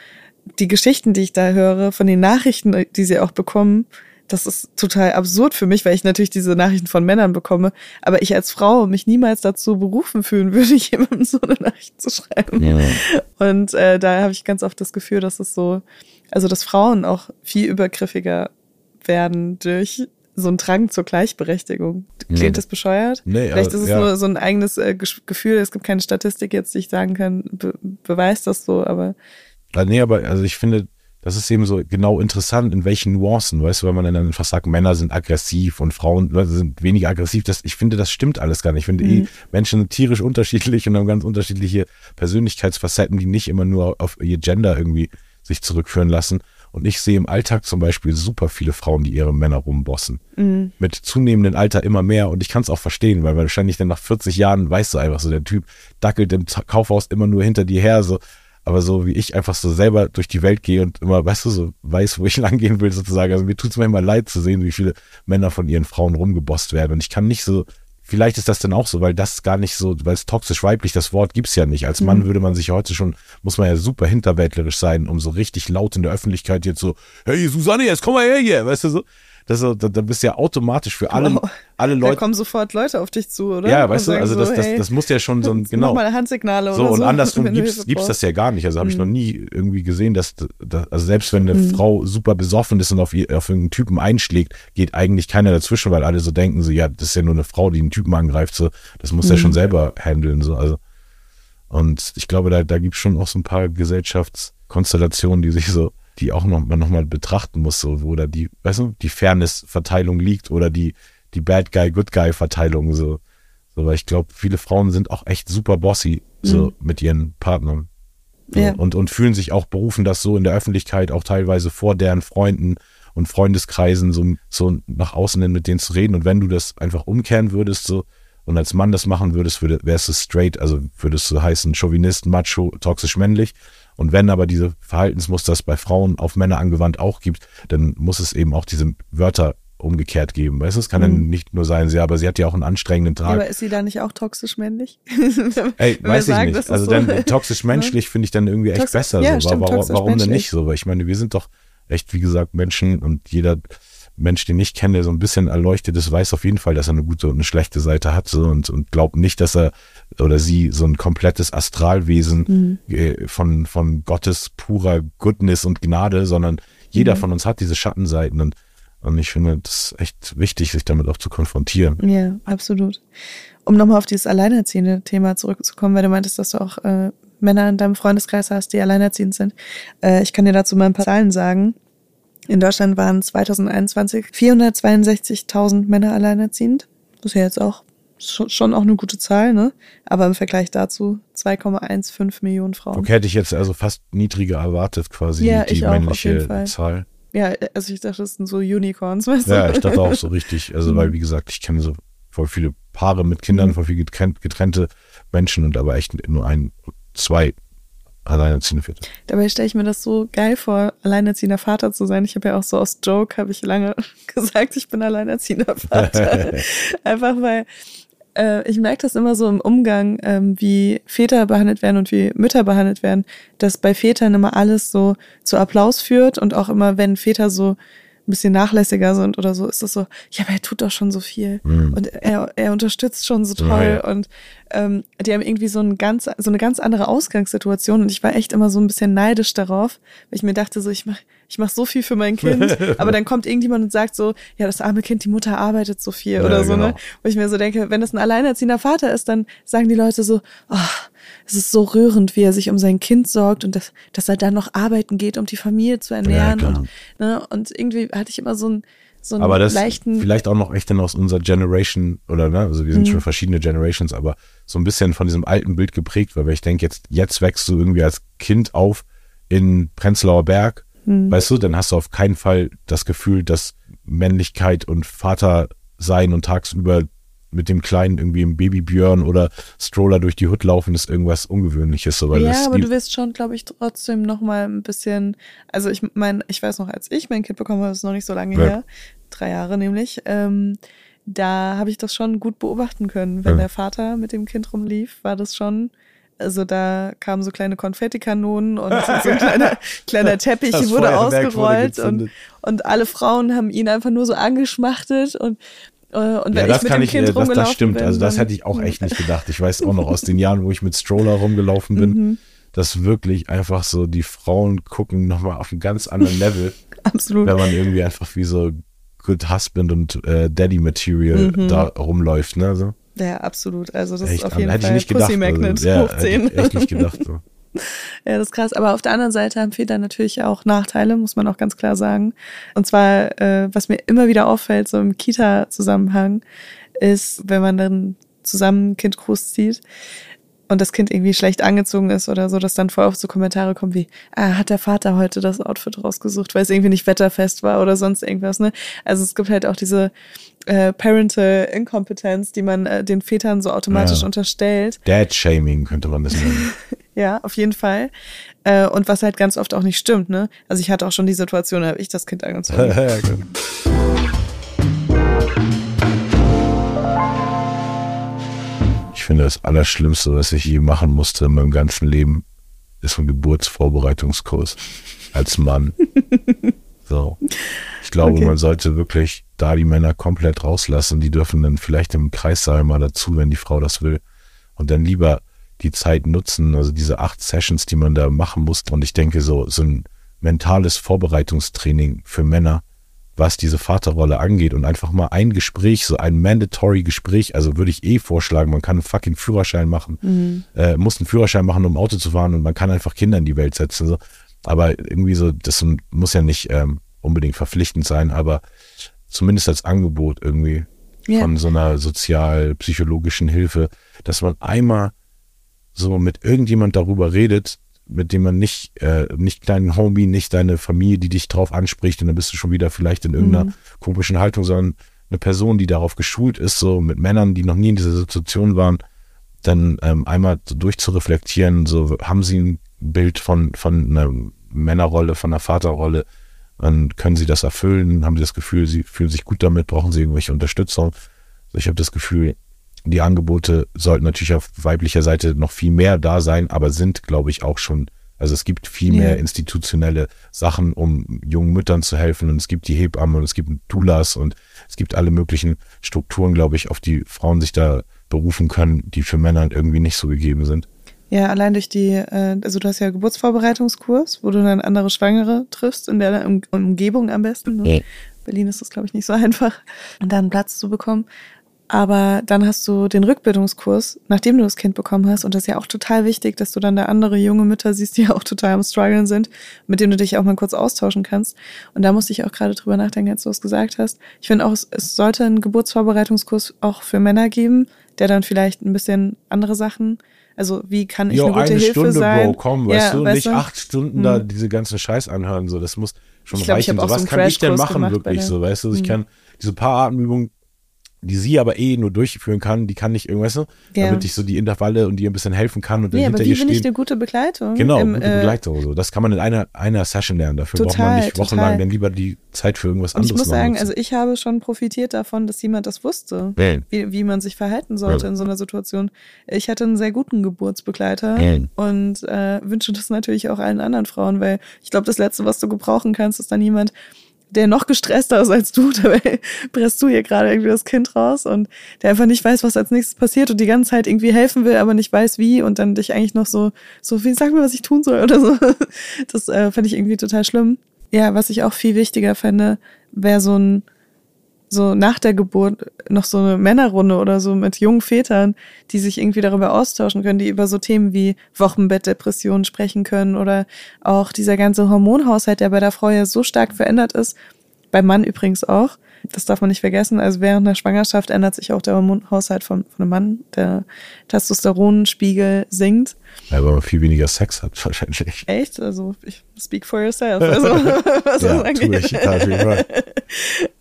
die Geschichten, die ich da höre, von den Nachrichten, die sie auch bekommen, das ist total absurd für mich, weil ich natürlich diese Nachrichten von Männern bekomme, aber ich als Frau mich niemals dazu berufen fühlen würde, jemandem so eine Nachricht zu schreiben.
Ja.
Und äh, da habe ich ganz oft das Gefühl, dass es so, also dass Frauen auch viel übergriffiger werden durch so einen Drang zur Gleichberechtigung. Klingt
Nee.
das bescheuert?
Nee,
Vielleicht
aber,
ist es
ja.
nur so ein eigenes äh, Gefühl. Es gibt keine Statistik jetzt, die ich sagen kann, be beweist das so, aber
nee, aber also ich finde, das ist eben so genau interessant, in welchen Nuancen, weißt du, weil man dann einfach sagt, Männer sind aggressiv und Frauen sind weniger aggressiv. Das, ich finde, das stimmt alles gar nicht. Ich finde eh, Menschen sind tierisch unterschiedlich und haben ganz unterschiedliche Persönlichkeitsfacetten, die nicht immer nur auf ihr Gender irgendwie sich zurückführen lassen. Und ich sehe im Alltag zum Beispiel super viele Frauen, die ihre Männer rumbossen. Mit zunehmendem Alter immer mehr. Und ich kann es auch verstehen, weil wahrscheinlich dann nach 40 Jahren weißt du einfach so, der Typ dackelt im Kaufhaus immer nur hinter dir her. So. Aber so wie ich einfach so selber durch die Welt gehe und immer, weißt du, so weiß, wo ich lang gehen will, sozusagen. Also mir tut es manchmal leid zu sehen, wie viele Männer von ihren Frauen rumgebosst werden. Und ich kann nicht so, vielleicht ist das dann auch so, weil das gar nicht so, weil es toxisch weiblich, das Wort gibt's ja nicht. Als Mann würde man sich heute schon, muss man ja super hinterwäldlerisch sein, um so richtig laut in der Öffentlichkeit jetzt so, hey Susanne, jetzt komm mal her hier, weißt du so. Das da, da bist du ja automatisch für alle,
Wow.
alle
da
Leute.
kommen sofort Leute auf dich zu, oder?
Ja,
Und
weißt du, also
so,
das, das, das muss ja schon so ein, genau.
Mach mal Handsignale
So,
oder
und
so.
andersrum
wenn du
gibt's, gibt's das.
Mhm.
ja gar nicht. Also habe ich noch nie irgendwie gesehen, dass, dass also selbst wenn eine
Mhm.
Frau super besoffen ist und auf, auf irgendeinen Typen einschlägt, geht eigentlich keiner dazwischen, weil alle so denken, so, ja, das ist ja nur eine Frau, die einen Typen angreift, so, das muss er
Mhm.
schon selber handeln, so, also. Und ich glaube, da, da gibt's schon auch so ein paar Gesellschaftskonstellationen, die sich so, die auch noch, man nochmal betrachten muss, so, wo da die, weißt du, die Fairness-Verteilung liegt oder die, die Bad Guy, Good Guy-Verteilung, so. So, weil ich glaube, viele Frauen sind auch echt super bossy, so, mit ihren Partnern. So,
Mhm. Ja.
und, und fühlen sich auch berufen, das so in der Öffentlichkeit auch teilweise vor deren Freunden und Freundeskreisen so, so nach außen hin mit denen zu reden. Und wenn du das einfach umkehren würdest, so, und als Mann das machen würdest, würde, wärst du straight, also würdest du heißen Chauvinist, Macho, toxisch männlich. Und wenn aber diese Verhaltensmuster es bei Frauen auf Männer angewandt auch gibt, dann muss es eben auch diese Wörter umgekehrt geben. Weißt du, es kann
Mhm.
dann nicht nur sein, sie, aber sie hat ja auch einen anstrengenden
Ja,
Tag.
aber ist sie da nicht auch toxisch männlich?
Ey, weiß ich
sagen,
nicht. Also
so-
dann toxisch menschlich finde ich dann irgendwie echt
Tox-
besser.
ja,
so.
stimmt,
warum, warum denn nicht so? Weil ich meine, wir sind doch echt, wie gesagt, Menschen und jeder Mensch, den ich kenne, der so ein bisschen erleuchtet ist, weiß auf jeden Fall, dass er eine gute und eine schlechte Seite hat so, und, und glaubt nicht, dass er oder sie so ein komplettes Astralwesen
Mhm.
äh, von, von Gottes purer Goodness und Gnade, sondern jeder
Mhm.
von uns hat diese Schattenseiten und, und ich finde, das echt wichtig, sich damit auch zu konfrontieren.
Ja, absolut. Um nochmal auf dieses alleinerziehende Thema zurückzukommen, weil du meintest, dass du auch äh, Männer in deinem Freundeskreis hast, die alleinerziehend sind. Äh, ich kann dir dazu mal ein paar Zahlen sagen. In Deutschland waren 2021 462.000 Männer alleinerziehend. Das ist ja jetzt auch schon, auch eine gute Zahl, ne? Aber im Vergleich dazu 2,15 Millionen Frauen.
Okay, hätte ich jetzt also fast niedriger erwartet, quasi
Ja,
die
ich auch, auf
männliche. Zahl.
Ja, also ich dachte, das sind so Unicorns, weißt du?
Ja, ich dachte auch so richtig. Also,
Mhm.
weil, wie gesagt, ich kenne so voll viele Paare mit Kindern,
Mhm.
voll viel getrennt, getrennte Menschen und aber echt nur ein, zwei alleinerziehende Väter.
Dabei stelle ich mir das so geil vor, alleinerziehender Vater zu sein. Ich habe ja auch so aus Joke, habe ich lange gesagt, ich bin alleinerziehender Vater. Einfach weil äh, ich merke das immer so im Umgang, ähm, wie Väter behandelt werden und wie Mütter behandelt werden, dass bei Vätern immer alles so zu Applaus führt und auch immer, wenn Väter so ein bisschen nachlässiger sind oder so, ist das so, ja, aber er tut doch schon so viel
Mhm.
und er, er unterstützt schon so toll
Ja, ja.
und ähm, die haben irgendwie so, ein ganz, so eine ganz andere Ausgangssituation und ich war echt immer so ein bisschen neidisch darauf, weil ich mir dachte so, ich mach, ich mach so viel für mein Kind, aber dann kommt irgendjemand und sagt so, ja, das arme Kind, die Mutter arbeitet so viel
Ja,
oder so,
genau.
ne? Wo ich mir so denke, wenn das ein alleinerziehender Vater ist, dann sagen die Leute so, oh, es ist so rührend, wie er sich um sein Kind sorgt und dass, dass er dann noch arbeiten geht, um die Familie zu ernähren.
klar.
und, ne? und irgendwie hatte ich immer so einen, so
Aber das
leichten.
vielleicht auch noch echt dann aus unserer Generation oder ne, also wir sind
Mhm.
schon verschiedene Generations, aber so ein bisschen von diesem alten Bild geprägt, weil ich denke, jetzt, jetzt wächst du irgendwie als Kind auf in Prenzlauer Berg,
Mhm.
weißt du, dann hast du auf keinen Fall das Gefühl, dass Männlichkeit und Vater sein und tagsüber mit dem Kleinen irgendwie im Babybjörn oder Stroller durch die Hut laufen, ist irgendwas Ungewöhnliches. So, weil
ja, aber du wirst schon, glaube ich, trotzdem noch mal ein bisschen, also ich meine, ich weiß noch, als ich mein Kind bekommen habe, das ist noch nicht so lange
Ja.
her, drei Jahre nämlich, ähm, da habe ich das schon gut beobachten können. Wenn
Ja.
der Vater mit dem Kind rumlief, war das schon, also da kamen so kleine Konfettikanonen und so ein kleiner, kleiner Teppich
Das
wurde
Feuerwerk wurde
ausgerollt und, und alle Frauen haben ihn einfach nur so angeschmachtet und äh, und wenn
ja, das
ich mit
kann
dem
ich,
Kind
äh, das,
rumgelaufen
das stimmt.
bin,
Also das hätte ich auch echt nicht gedacht. Ich weiß auch noch aus den Jahren, wo ich mit Stroller rumgelaufen bin,
Mhm.
dass wirklich einfach so die Frauen gucken nochmal auf einem ganz anderen Level,
Absolut.
wenn man irgendwie einfach wie so Good Husband und äh, Daddy Material
Mhm.
da rumläuft. Ne? So.
Ja, absolut. Also das
Echt,
ist auf jeden Fall
ich nicht gedacht.
Pussy Magnet
also, ja,
hoch 10.
Hätte ich echt nicht gedacht. So.
Ja, das ist krass. Aber auf der anderen Seite haben Väter natürlich auch Nachteile, muss man auch ganz klar sagen. Und zwar, äh, was mir immer wieder auffällt, so im Kita-Zusammenhang, ist, wenn man dann zusammen ein Kind großzieht und das Kind irgendwie schlecht angezogen ist oder so, dass dann voll oft so Kommentare kommen wie, ah, hat der Vater heute das Outfit rausgesucht, weil es irgendwie nicht wetterfest war oder sonst irgendwas, ne? Also es gibt halt auch diese äh, Parental Inkompetenz, die man äh, den Vätern so automatisch
Ja.
unterstellt.
Dad-Shaming könnte man das nennen.
Ja, auf jeden Fall. Äh, und was halt ganz oft auch nicht stimmt, ne? Also ich hatte auch schon die Situation, da habe ich das Kind angezogen.
Ja, genau. Ich finde, das Allerschlimmste, was ich je machen musste in meinem ganzen Leben, ist ein Geburtsvorbereitungskurs als Mann. So. Ich glaube,
Okay.
man sollte wirklich da die Männer komplett rauslassen. Die dürfen dann vielleicht im Kreissaal mal dazu, wenn die Frau das will. Und dann lieber die Zeit nutzen, also diese acht Sessions, die man da machen muss. Und ich denke, so, so ein mentales Vorbereitungstraining für Männer, was diese Vaterrolle angeht und einfach mal ein Gespräch, so ein mandatory Gespräch, also würde ich eh vorschlagen, man kann einen fucking Führerschein machen, äh, muss einen Führerschein machen, um Auto zu fahren und man kann einfach Kinder in die Welt setzen. So. Aber irgendwie so, das muss ja nicht ähm, unbedingt verpflichtend sein, aber zumindest als Angebot irgendwie
Ja.
von so einer sozial-psychologischen Hilfe, dass man einmal so mit irgendjemand darüber redet, mit dem man nicht, äh, nicht deinen Homie, nicht deine Familie, die dich drauf anspricht und dann bist du schon wieder vielleicht in irgendeiner
Mhm.
komischen Haltung, sondern eine Person, die darauf geschult ist, so mit Männern, die noch nie in dieser Situation waren, dann ähm, einmal so durchzureflektieren, so haben sie ein Bild von, von einer Männerrolle, von einer Vaterrolle Dann können sie das erfüllen, haben sie das Gefühl, sie fühlen sich gut damit, brauchen sie irgendwelche Unterstützung. Also ich habe das Gefühl, die Angebote sollten natürlich auf weiblicher Seite noch viel mehr da sein, aber sind, glaube ich, auch schon, also es gibt viel mehr institutionelle Sachen, um jungen Müttern zu helfen und es gibt die Hebammen und es gibt Doulas und es gibt alle möglichen Strukturen, glaube ich, auf die Frauen sich da berufen können, die für Männer irgendwie nicht so gegeben sind.
Ja, allein durch die, äh, also du hast ja Geburtsvorbereitungskurs, wo du dann andere Schwangere triffst, in der um Umgebung am besten. Ne? Ja. Berlin ist das, glaube ich, nicht so einfach, und dann Platz zu bekommen. Aber dann hast du den Rückbildungskurs, nachdem du das Kind bekommen hast. Und das ist ja auch total wichtig, dass du dann da andere junge Mütter siehst, die auch total am Struggeln sind, mit denen du dich auch mal kurz austauschen kannst. Und da musste ich auch gerade drüber nachdenken, als du es gesagt hast. Ich finde auch, es sollte einen Geburtsvorbereitungskurs auch für Männer geben, der dann vielleicht ein bisschen andere Sachen also wie kann ich jo, eine gute
eine
Hilfe
Stunde,
sein?
Bro, komm, ja, weißt du, weißt nicht du? acht Stunden hm. da diese ganze Scheiß anhören, so, das muss schon ich glaub, reichen. So, was so kann ich denn machen wirklich, so, weißt du, ich hm. kann diese paar Atemübungen die sie aber eh nur durchführen kann, die kann nicht irgendwas, so, ja. damit ich so die Intervalle und ihr ein bisschen helfen kann und dann nee, hinter aber wie ihr
bin ich eine gute Begleitung?
Genau, im, gute äh, Begleitung. So. Das kann man in einer, einer Session lernen. Dafür total, braucht man nicht wochenlang, dann lieber die Zeit für irgendwas und anderes.
Ich muss sagen, also ich habe schon profitiert davon, dass jemand das wusste, wie, wie man sich verhalten sollte Wellen. in so einer Situation. Ich hatte einen sehr guten Geburtsbegleiter Wellen. und äh, wünsche das natürlich auch allen anderen Frauen, weil ich glaube, das Letzte, was du gebrauchen kannst, ist dann jemand, der noch gestresster ist als du, dabei presst du hier gerade irgendwie das Kind raus und der einfach nicht weiß, was als nächstes passiert und die ganze Zeit irgendwie helfen will, aber nicht weiß wie und dann dich eigentlich noch so, so wie sag mir, was ich tun soll oder so. Das äh, fand ich irgendwie total schlimm. Ja, was ich auch viel wichtiger fände, wäre so ein so nach der Geburt noch so eine Männerrunde oder so mit jungen Vätern, die sich irgendwie darüber austauschen können, die über so Themen wie Wochenbettdepressionen sprechen können oder auch dieser ganze Hormonhaushalt, der bei der Frau ja so stark verändert ist, beim Mann übrigens auch, das darf man nicht vergessen. Also während der Schwangerschaft ändert sich auch der Hormonhaushalt von, von einem Mann. Der Testosteronspiegel sinkt.
Ja, weil man viel weniger Sex hat, wahrscheinlich.
Echt? Also, ich speak for yourself. Also, was
ja, das tue ich,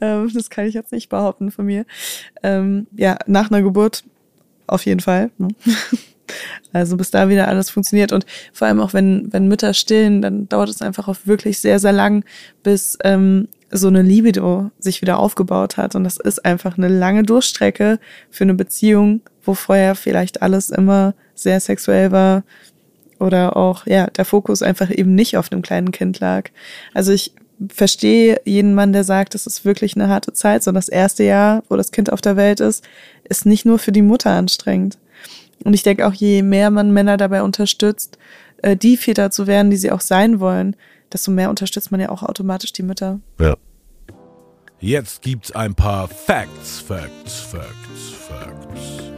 ähm, das kann ich jetzt nicht behaupten von mir. Ähm, ja, nach einer Geburt auf jeden Fall. Ne? Also bis da wieder alles funktioniert und vor allem auch wenn, wenn Mütter stillen, dann dauert es einfach auch wirklich sehr, sehr lang, bis ähm, so eine Libido sich wieder aufgebaut hat. Und das ist einfach eine lange Durchstrecke für eine Beziehung, wo vorher vielleicht alles immer sehr sexuell war oder auch, ja, der Fokus einfach eben nicht auf dem kleinen Kind lag. Also ich verstehe jeden Mann, der sagt, es ist wirklich eine harte Zeit. So das erste Jahr, wo das Kind auf der Welt ist, ist nicht nur für die Mutter anstrengend. Und ich denke auch, je mehr man Männer dabei unterstützt, äh, die Väter zu werden, die sie auch sein wollen, desto mehr unterstützt man ja auch automatisch die Mütter.
Ja. Jetzt gibt's ein paar Facts, Facts, Facts, Facts.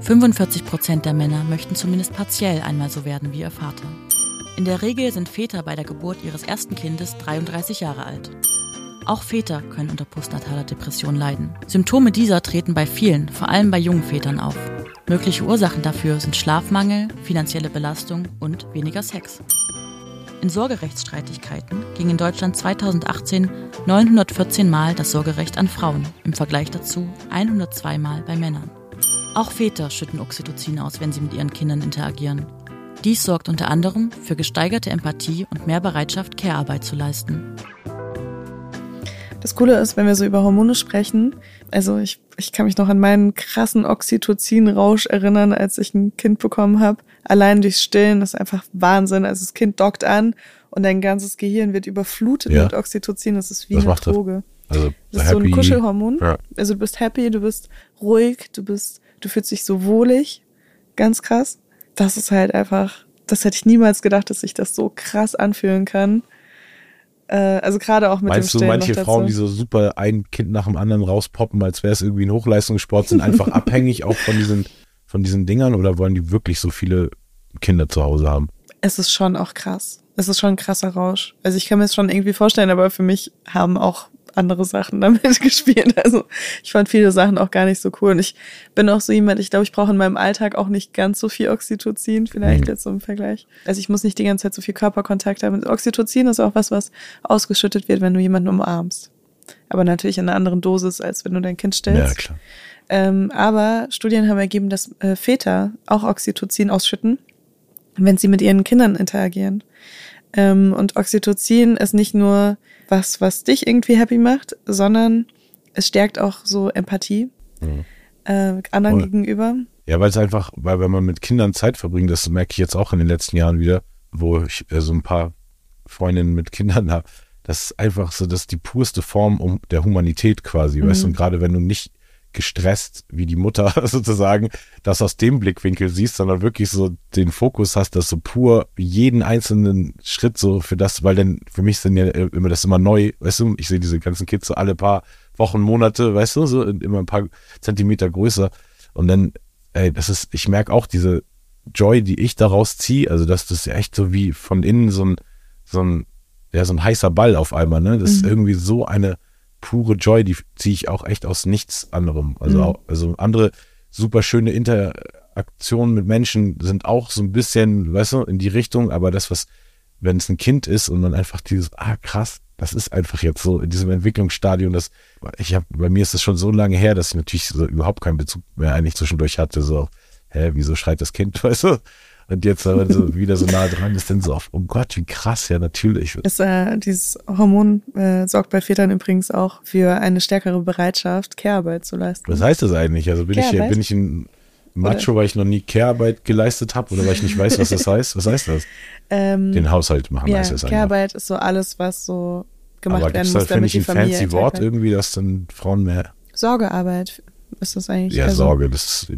45 Prozent der Männer möchten zumindest partiell einmal so werden wie ihr Vater. In der Regel sind Väter bei der Geburt ihres ersten Kindes 33 Jahre alt. Auch Väter können unter postnataler Depression leiden. Symptome dieser treten bei vielen, vor allem bei jungen Vätern auf. Mögliche Ursachen dafür sind Schlafmangel, finanzielle Belastung und weniger Sex. In Sorgerechtsstreitigkeiten ging in Deutschland 2018 914 Mal das Sorgerecht an Frauen, im Vergleich dazu 102 Mal bei Männern. Auch Väter schütten Oxytocin aus, wenn sie mit ihren Kindern interagieren. Dies sorgt unter anderem für gesteigerte Empathie und mehr Bereitschaft, Care-Arbeit zu leisten.
Das Coole ist, wenn wir so über Hormone sprechen, also ich, ich kann mich noch an meinen krassen Oxytocin-Rausch erinnern, als ich ein Kind bekommen habe. Allein durchs Stillen, das ist einfach Wahnsinn. Also das Kind dockt an und dein ganzes Gehirn wird überflutet ja. mit Oxytocin. Das ist wie
Was
eine Droge.
Das? Also
das ist happy. so ein Kuschelhormon. Ja. Also du bist happy, du bist ruhig, du bist, du fühlst dich so wohlig. Ganz krass. Das ist halt einfach, das hätte ich niemals gedacht, dass sich das so krass anfühlen kann. Äh, also gerade auch mit
Meinst
dem
du, manche Frauen, die so super ein Kind nach dem anderen rauspoppen, als wäre es irgendwie ein Hochleistungssport, sind einfach abhängig auch von diesen, von diesen Dingern oder wollen die wirklich so viele Kinder zu Hause haben?
Es ist schon auch krass. Es ist schon ein krasser Rausch. Also ich kann mir es schon irgendwie vorstellen, aber für mich haben auch andere Sachen damit gespielt. Also ich fand viele Sachen auch gar nicht so cool. Und ich bin auch so jemand, ich glaube, ich brauche in meinem Alltag auch nicht ganz so viel Oxytocin, vielleicht mhm. jetzt so im Vergleich. Also ich muss nicht die ganze Zeit so viel Körperkontakt haben. Oxytocin ist auch was, was ausgeschüttet wird, wenn du jemanden umarmst. Aber natürlich in einer anderen Dosis, als wenn du dein Kind stellst.
Ja, klar.
Ähm, aber Studien haben ergeben, dass äh, Väter auch Oxytocin ausschütten, wenn sie mit ihren Kindern interagieren. Ähm, und Oxytocin ist nicht nur was, was dich irgendwie happy macht, sondern es stärkt auch so Empathie
Mhm.
äh, anderen
Voll.
gegenüber.
Ja, weil es einfach, weil wenn man mit Kindern Zeit verbringt, das merke ich jetzt auch in den letzten Jahren wieder, wo ich äh, so ein paar Freundinnen mit Kindern habe, das ist einfach so, das ist die purste Form um der Humanität quasi, weißt du, und gerade wenn du nicht gestresst wie die Mutter sozusagen das aus dem Blickwinkel siehst, sondern wirklich so den Fokus hast, dass so pur jeden einzelnen Schritt so für das, weil denn für mich sind ja immer das immer neu, weißt du, ich sehe diese ganzen Kids so alle paar Wochen, Monate, weißt du, so immer ein paar Zentimeter größer. Und dann, ey, das ist, ich merke auch diese Joy, die ich daraus ziehe, also dass das ja echt so wie von innen so ein, so ein, ja, so ein heißer Ball auf einmal, ne? Das ist irgendwie so eine pure Joy, die ziehe ich auch echt aus nichts anderem. Also,
Mhm.
auch, also andere super schöne Interaktionen mit Menschen sind auch so ein bisschen, weißt du, in die Richtung, aber das, was, wenn es ein Kind ist und man einfach dieses, ah krass, das ist einfach jetzt so in diesem Entwicklungsstadium, das, ich habe, bei mir ist das schon so lange her, dass ich natürlich so überhaupt keinen Bezug mehr eigentlich zwischendurch hatte, so, hä, wieso schreit das Kind, weißt du? Und jetzt aber so wieder so nah dran ist, dann so auf, oh Gott, wie krass, ja, natürlich.
Ist, äh, dieses Hormon äh, sorgt bei Vätern übrigens auch für eine stärkere Bereitschaft, Care-Arbeit zu leisten.
Was heißt das eigentlich? Also bin ich, bin ich ein Macho, weil ich noch nie Care-Arbeit geleistet habe oder weil ich nicht weiß, was das heißt? Was heißt das?
Ähm,
Den Haushalt machen
ja,
heißt das eigentlich.
Care-Arbeit ist so alles, was so gemacht
Aber
werden muss,
da, finde
damit
ich,
die
ein
Familie
fancy
intakt
Wort irgendwie, dass dann Frauen mehr,
Sorgearbeit ist das eigentlich.
ja,
also,
Sorge, das ist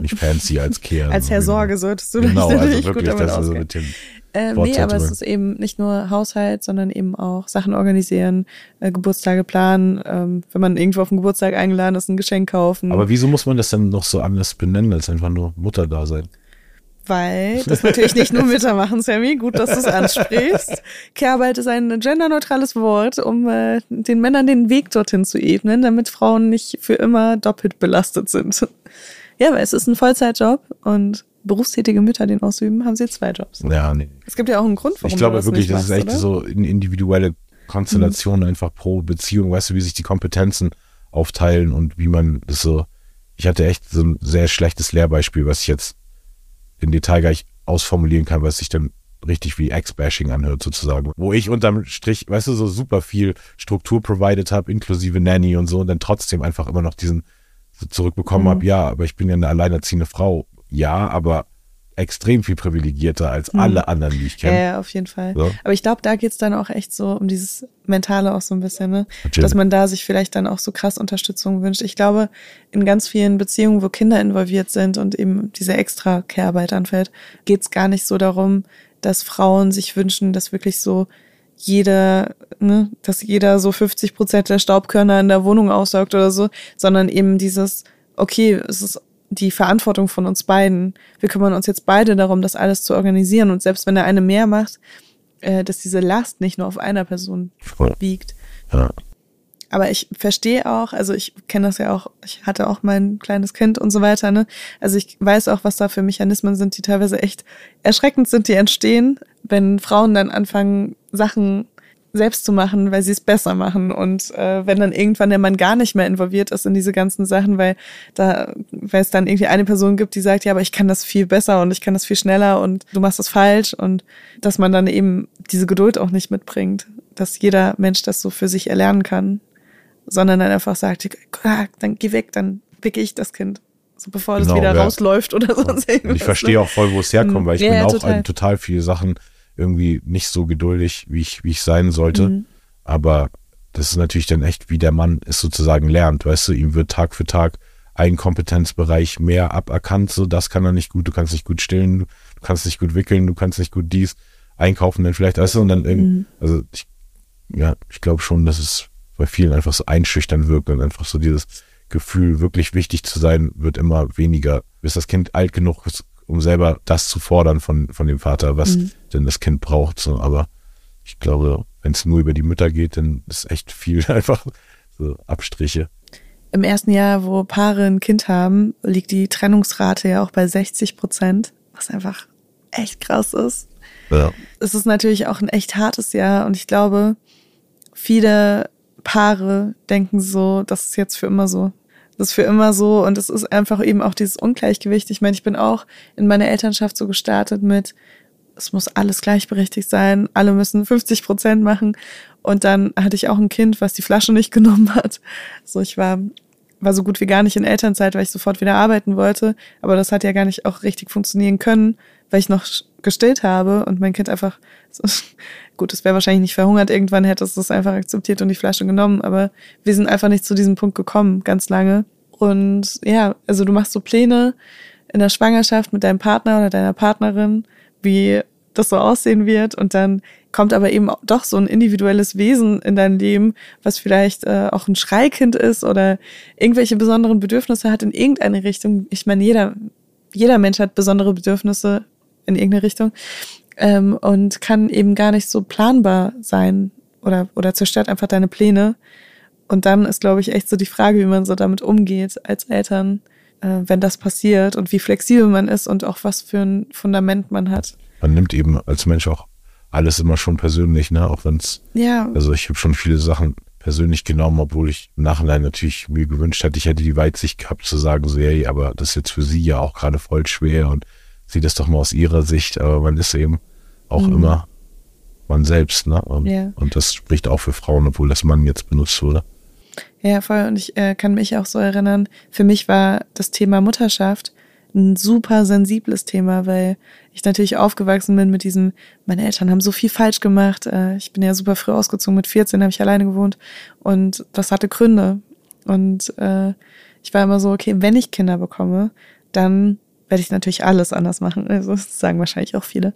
nicht fancy als Care.
Als Herr Sorge solltest du
Genau,
dich
also wirklich,
gut damit
das mit dem,
Äh, nee, aber es ist eben nicht nur Haushalt, sondern eben auch Sachen organisieren, äh, Geburtstage planen, ähm, wenn man irgendwo auf den Geburtstag eingeladen ist, ein Geschenk kaufen.
aber wieso muss man das dann noch so anders benennen, als einfach nur Mutter da sein?
Weil das natürlich nicht nur Mütter machen, Sammy. Gut, dass du es ansprichst. Care-Arbeit ist ein genderneutrales Wort, um äh, den Männern den Weg dorthin zu ebnen, damit Frauen nicht für immer doppelt belastet sind. Ja, aber es ist ein Vollzeitjob und berufstätige Mütter den ausüben, haben sie zwei Jobs.
Ja, nee.
Es gibt ja auch einen Grund, warum
Ich glaube
das
wirklich, das ist echt
oder?
so in individuelle Konstellationen einfach pro Beziehung, weißt du, wie sich die Kompetenzen aufteilen und wie man das so. Ich hatte echt so ein sehr schlechtes Lehrbeispiel, was ich jetzt in Detail gar nicht ausformulieren kann, was sich dann richtig wie Ex-Bashing anhört sozusagen. Wo ich unterm Strich, weißt du, so super viel Struktur provided habe, inklusive Nanny und so und dann trotzdem einfach immer noch diesen zurückbekommen
Mhm.
habe, ja, aber ich bin ja eine alleinerziehende Frau. Ja, aber extrem viel privilegierter als alle anderen, die ich
Mhm. Ja,
kenne.
ja, auf jeden Fall.
So.
Aber ich glaube, da geht's dann auch echt so um dieses Mentale auch so ein bisschen, ne?
Natürlich.
Dass man da sich vielleicht dann auch so krass Unterstützung wünscht. Ich glaube, in ganz vielen Beziehungen, wo Kinder involviert sind und eben diese extra Care-Arbeit anfällt, geht's gar nicht so darum, dass Frauen sich wünschen, dass wirklich so jeder, ne, dass jeder so 50 Prozent der Staubkörner in der Wohnung aussaugt oder so, sondern eben dieses, okay, es ist die Verantwortung von uns beiden. Wir kümmern uns jetzt beide darum, das alles zu organisieren. Und selbst wenn der eine mehr macht, äh, dass diese Last nicht nur auf einer Person wiegt.
Ja.
Aber ich verstehe auch, also ich kenne das ja auch, ich hatte auch mein kleines Kind und so weiter, ne? Also ich weiß auch, was da für Mechanismen sind, die teilweise echt erschreckend sind, die entstehen, wenn Frauen dann anfangen, Sachen selbst zu machen, weil sie es besser machen. Und äh, wenn dann irgendwann der Mann gar nicht mehr involviert ist in diese ganzen Sachen, weil da, weil es dann irgendwie eine Person gibt, die sagt, ja, aber ich kann das viel besser und ich kann das viel schneller und du machst das falsch und dass man dann eben diese Geduld auch nicht mitbringt, dass jeder Mensch das so für sich erlernen kann, sondern dann einfach sagt, ah, dann geh weg, dann wicke ich das Kind. So bevor das
Genau,
wieder
ja.
rausläuft oder sonst irgendwas.
Und ich verstehe
ne?
auch voll, wo es herkommt, weil ich
Ja,
bin
ja,
auch
total.
an total viele Sachen irgendwie nicht so geduldig, wie ich, wie ich sein sollte.
Mhm.
Aber das ist natürlich dann echt, wie der Mann es sozusagen lernt. Weißt du, ihm wird Tag für Tag ein Kompetenzbereich mehr aberkannt. So, das kann er nicht gut. Du kannst nicht gut stillen, du kannst nicht gut wickeln, du kannst nicht gut dies einkaufen, dann vielleicht, weißt du, und dann
Mhm.
irgendwie, also ich, ja, ich glaube schon, dass es bei vielen einfach so einschüchtern wirkt und einfach so dieses Gefühl, wirklich wichtig zu sein, wird immer weniger, bis das Kind alt genug ist, um selber das zu fordern von, von dem Vater, was
Mhm.
denn das Kind braucht. So. Aber ich glaube, wenn es nur über die Mütter geht, dann ist echt viel einfach so Abstriche.
Im ersten Jahr, wo Paare ein Kind haben, liegt die Trennungsrate ja auch bei 60 Prozent, was einfach echt krass ist.
Ja.
Es ist natürlich auch ein echt hartes Jahr und ich glaube, viele Paare denken so, das ist jetzt für immer so. Das ist für immer so und es ist einfach eben auch dieses Ungleichgewicht. Ich meine, ich bin auch in meiner Elternschaft so gestartet mit es muss alles gleichberechtigt sein, alle müssen 50 Prozent machen. Und dann hatte ich auch ein Kind, was die Flasche nicht genommen hat. So, ich war, war so gut wie gar nicht in Elternzeit, weil ich sofort wieder arbeiten wollte. Aber das hat ja gar nicht auch richtig funktionieren können, weil ich noch gestillt habe und mein Kind einfach, so, gut, es wäre wahrscheinlich nicht verhungert, irgendwann hätte es das einfach akzeptiert und die Flasche genommen, aber wir sind einfach nicht zu diesem Punkt gekommen, ganz lange. Und ja, also du machst so Pläne in der Schwangerschaft mit deinem Partner oder deiner Partnerin, wie das so aussehen wird und dann kommt aber eben doch so ein individuelles Wesen in dein Leben, was vielleicht äh, auch ein Schreikind ist oder irgendwelche besonderen Bedürfnisse hat in irgendeine Richtung. Ich meine, jeder, jeder Mensch hat besondere Bedürfnisse in irgendeine Richtung ähm, und kann eben gar nicht so planbar sein oder, oder zerstört einfach deine Pläne. Und dann ist, glaube ich, echt so die Frage, wie man so damit umgeht als Eltern, äh, wenn das passiert und wie flexibel man ist und auch was für ein Fundament man hat.
Man nimmt eben als Mensch auch alles immer schon persönlich, ne? Auch wenn es.
Ja.
Also ich habe schon viele Sachen persönlich genommen, obwohl ich im Nachhinein natürlich mir gewünscht hätte, ich hätte die Weitsicht gehabt zu sagen, so, hey, aber das ist jetzt für sie ja auch gerade voll schwer und sieh das doch mal aus ihrer Sicht, aber man ist eben auch mhm. immer man selbst, ne? Und, ja. und das spricht auch für Frauen, obwohl das Mann jetzt benutzt wurde.
Ja, voll. Und ich äh, kann mich auch so erinnern, für mich war das Thema Mutterschaft ein super sensibles Thema, weil ich natürlich aufgewachsen bin mit diesem, meine Eltern haben so viel falsch gemacht. Äh, ich bin ja super früh ausgezogen, mit 14 habe ich alleine gewohnt und das hatte Gründe. Und äh, ich war immer so, okay, wenn ich Kinder bekomme, dann werde ich natürlich alles anders machen. Also das sagen wahrscheinlich auch viele.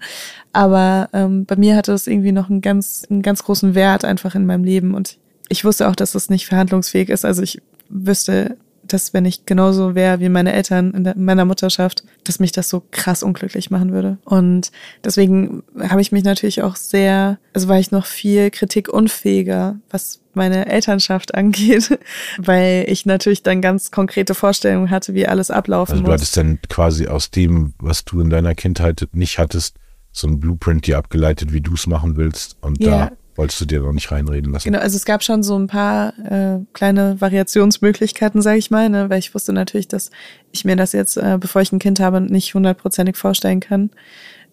Aber ähm, bei mir hatte das irgendwie noch einen ganz, einen ganz großen Wert einfach in meinem Leben. Und ich wusste auch, dass das nicht verhandlungsfähig ist. Also ich wüsste, dass wenn ich genauso wäre wie meine Eltern in, der, in meiner Mutterschaft, dass mich das so krass unglücklich machen würde. Und deswegen habe ich mich natürlich auch sehr, also war ich noch viel kritikunfähiger, was meine Elternschaft angeht, weil ich natürlich dann ganz konkrete Vorstellungen hatte, wie alles ablaufen also
muss. Also du hattest dann quasi aus dem, was du in deiner Kindheit nicht hattest, so ein Blueprint dir abgeleitet, wie du es machen willst und ja. da wolltest du dir noch nicht reinreden lassen.
Genau, also es gab schon so ein paar äh, kleine Variationsmöglichkeiten, sage ich mal, ne? weil ich wusste natürlich, dass ich mir das jetzt, äh, bevor ich ein Kind habe, nicht hundertprozentig vorstellen kann.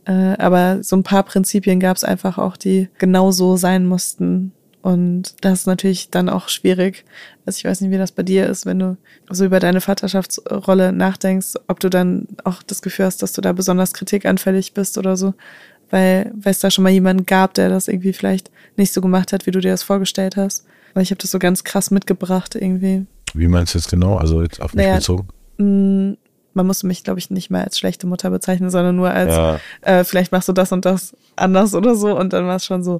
Äh, aber so ein paar Prinzipien gab es einfach auch, die genau so sein mussten. Und das ist natürlich dann auch schwierig. Also ich weiß nicht, wie das bei dir ist, wenn du so über deine Vaterschaftsrolle nachdenkst, ob du dann auch das Gefühl hast, dass du da besonders kritikanfällig bist oder so weil, es da schon mal jemanden gab, der das irgendwie vielleicht nicht so gemacht hat, wie du dir das vorgestellt hast. Weil ich habe das so ganz krass mitgebracht irgendwie.
Wie meinst du jetzt genau? Also jetzt auf mich naja, bezogen?
Mm, man musste mich, glaube ich, nicht mehr als schlechte Mutter bezeichnen, sondern nur als, ja. äh, vielleicht machst du das und das anders oder so. Und dann war es schon so,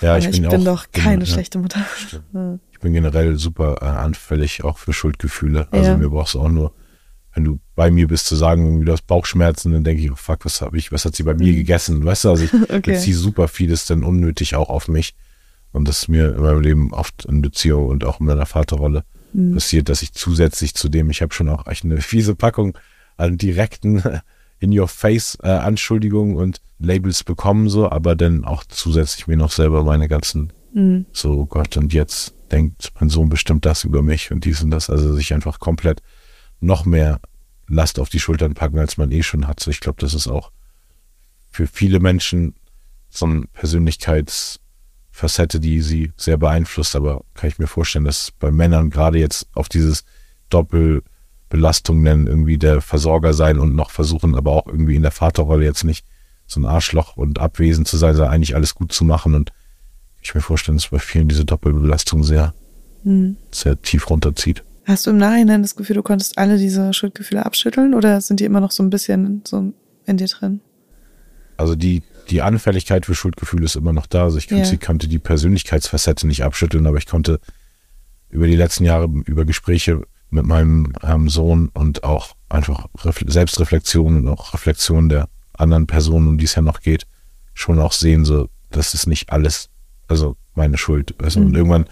ja, ich, bin, bin
doch keine ja. schlechte Mutter.
Ich bin generell super äh, anfällig auch für Schuldgefühle. Also mir brauchst du auch nur wenn du bei mir bist, zu sagen, irgendwie du hast Bauchschmerzen, dann denke ich, oh fuck, was habe ich, was hat sie bei mir mhm. gegessen? Weißt du, also ich okay. beziehe super vieles dann unnötig auch auf mich. Und das ist mir in meinem Leben oft in Beziehung und auch in meiner Vaterrolle mhm. passiert, dass ich zusätzlich zu dem, ich habe schon auch echt eine fiese Packung an direkten In-Your-Face-Anschuldigungen äh, und Labels bekommen, so, aber dann auch zusätzlich mir noch selber meine ganzen, mhm. so oh Gott, und jetzt denkt mein Sohn bestimmt das über mich und dies und das, also sich einfach komplett noch mehr Last auf die Schultern packen, als man eh schon hat. So, ich glaube, das ist auch für viele Menschen so eine Persönlichkeitsfacette, die sie sehr beeinflusst. Aber kann ich mir vorstellen, dass bei Männern gerade jetzt auf dieses Doppelbelastung nennen, irgendwie der Versorger sein und noch versuchen, aber auch irgendwie in der Vaterrolle jetzt nicht so ein Arschloch und abwesend zu sein, sondern eigentlich alles gut zu machen. Und ich mir vorstellen, dass bei vielen diese Doppelbelastung sehr, mhm. sehr tief runterzieht.
Hast du im Nachhinein das Gefühl, du konntest alle diese Schuldgefühle abschütteln oder sind die immer noch so ein bisschen so in dir drin?
Also die, die Anfälligkeit für Schuldgefühle ist immer noch da. Also ich ja. konnte die Persönlichkeitsfacette nicht abschütteln, aber ich konnte über die letzten Jahre, über Gespräche mit meinem ähm, Sohn und auch einfach Refle Selbstreflexion und auch Reflexion der anderen Personen, um die es ja noch geht, schon auch sehen, so, das ist nicht alles, also meine Schuld. Also, mhm. Und irgendwann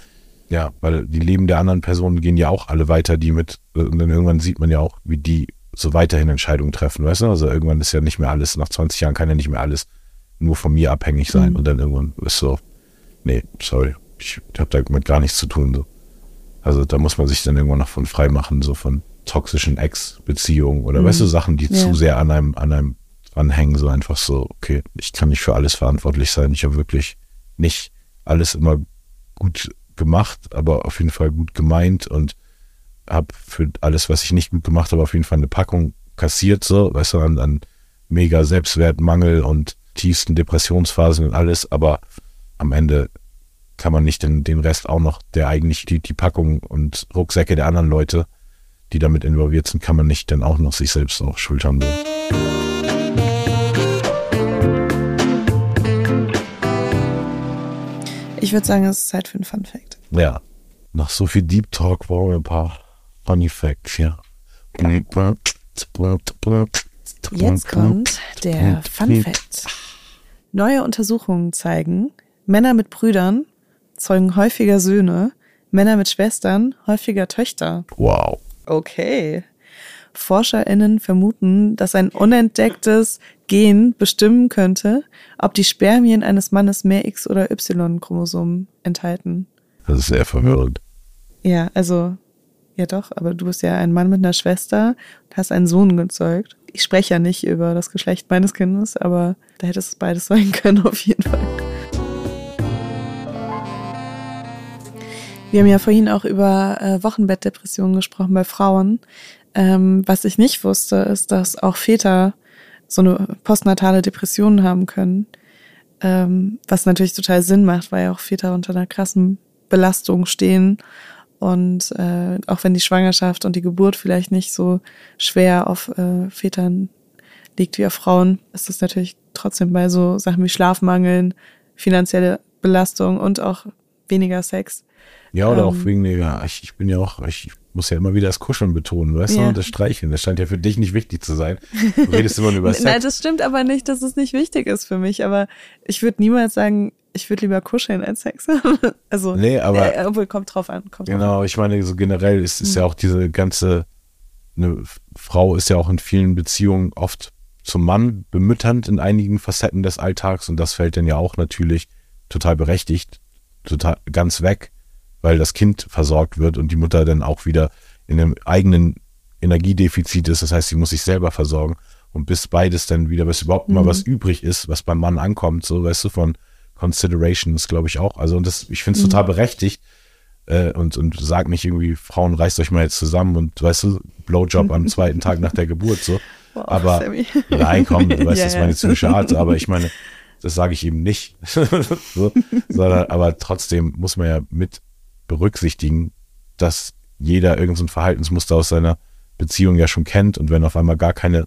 ja, weil die Leben der anderen Personen gehen ja auch alle weiter, die mit, und dann irgendwann sieht man ja auch, wie die so weiterhin Entscheidungen treffen, weißt du? Also irgendwann ist ja nicht mehr alles, nach 20 Jahren kann ja nicht mehr alles nur von mir abhängig sein mhm. und dann irgendwann ist so, nee, sorry, ich habe damit gar nichts zu tun, so. Also da muss man sich dann irgendwann noch von frei machen, so von toxischen Ex-Beziehungen oder mhm. weißt du, Sachen, die ja. zu sehr an einem, an einem dranhängen, so einfach so, okay, ich kann nicht für alles verantwortlich sein. Ich habe wirklich nicht alles immer gut gemacht, aber auf jeden Fall gut gemeint und habe für alles, was ich nicht gut gemacht habe, auf jeden Fall eine Packung kassiert, so, weißt du, an, an mega Selbstwertmangel und tiefsten Depressionsphasen und alles, aber am Ende kann man nicht den, den Rest auch noch, der eigentlich die, die Packung und Rucksäcke der anderen Leute, die damit involviert sind, kann man nicht dann auch noch sich selbst auch schultern. So.
Ich würde sagen, es ist Zeit für einen Fun Fact.
Ja. Nach so viel Deep Talk brauchen wir ein paar Funny Facts, ja.
Jetzt kommt der Fun Fact. Neue Untersuchungen zeigen, Männer mit Brüdern zeugen häufiger Söhne, Männer mit Schwestern häufiger Töchter.
Wow.
Okay. ForscherInnen vermuten, dass ein unentdecktes Gen bestimmen könnte, ob die Spermien eines Mannes mehr X- oder Y-Chromosomen enthalten.
Das ist sehr verwirrend.
Ja, also, ja doch, aber du bist ja ein Mann mit einer Schwester und hast einen Sohn gezeugt. Ich spreche ja nicht über das Geschlecht meines Kindes, aber da hätte es beides sein können, auf jeden Fall. Wir haben ja vorhin auch über äh, Wochenbettdepressionen gesprochen bei Frauen. Ähm, was ich nicht wusste, ist, dass auch Väter so eine postnatale Depression haben können. Ähm, was natürlich total Sinn macht, weil ja auch Väter unter einer krassen Belastung stehen. Und äh, auch wenn die Schwangerschaft und die Geburt vielleicht nicht so schwer auf äh, Vätern liegt wie auf Frauen, ist das natürlich trotzdem bei so Sachen wie Schlafmangeln, finanzielle Belastung und auch weniger Sex
ja, oder ähm, auch wegen der, ich, ich bin ja auch, ich muss ja immer wieder das Kuscheln betonen, weißt ja. du, das Streicheln. Das scheint ja für dich nicht wichtig zu sein. Du redest immer nur über Sex.
Nein, das stimmt aber nicht, dass es nicht wichtig ist für mich. Aber ich würde niemals sagen, ich würde lieber kuscheln als Sex. also,
nee, aber.
Äh, obwohl, kommt drauf an. Kommt
genau,
drauf an.
ich meine, so generell ist, ist mhm. ja auch diese ganze, eine Frau ist ja auch in vielen Beziehungen oft zum Mann bemütternd in einigen Facetten des Alltags und das fällt dann ja auch natürlich total berechtigt, total ganz weg weil das Kind versorgt wird und die Mutter dann auch wieder in einem eigenen Energiedefizit ist. Das heißt, sie muss sich selber versorgen. Und bis beides dann wieder, bis überhaupt mhm. mal was übrig ist, was beim Mann ankommt, so weißt du, von Considerations, glaube ich auch. Also, und das, ich finde es mhm. total berechtigt. Äh, und, und sag nicht irgendwie, Frauen, reißt euch mal jetzt zusammen und weißt du, Blowjob am zweiten Tag nach der Geburt, so. Wow, aber Sammy. nein, komm, du weißt, ja, das ist meine zynische Art, aber ich meine, das sage ich eben nicht. so, sondern, aber trotzdem muss man ja mit berücksichtigen, dass jeder irgendein Verhaltensmuster aus seiner Beziehung ja schon kennt und wenn auf einmal gar keine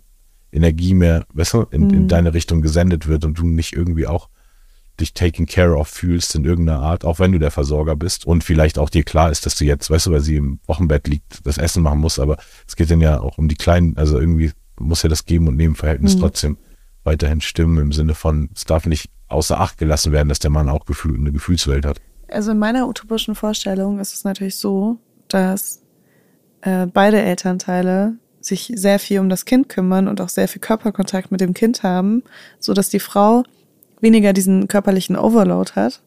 Energie mehr weißt du, in, mhm. in deine Richtung gesendet wird und du nicht irgendwie auch dich taken care of fühlst in irgendeiner Art, auch wenn du der Versorger bist und vielleicht auch dir klar ist, dass du jetzt, weißt du, weil sie im Wochenbett liegt, das Essen machen muss, aber es geht dann ja auch um die kleinen, also irgendwie muss ja das Geben- und Nebenverhältnis mhm. trotzdem weiterhin stimmen im Sinne von, es darf nicht außer Acht gelassen werden, dass der Mann auch Gefühl, eine Gefühlswelt hat.
Also in meiner utopischen Vorstellung ist es natürlich so, dass äh, beide Elternteile sich sehr viel um das Kind kümmern und auch sehr viel Körperkontakt mit dem Kind haben, so dass die Frau weniger diesen körperlichen Overload hat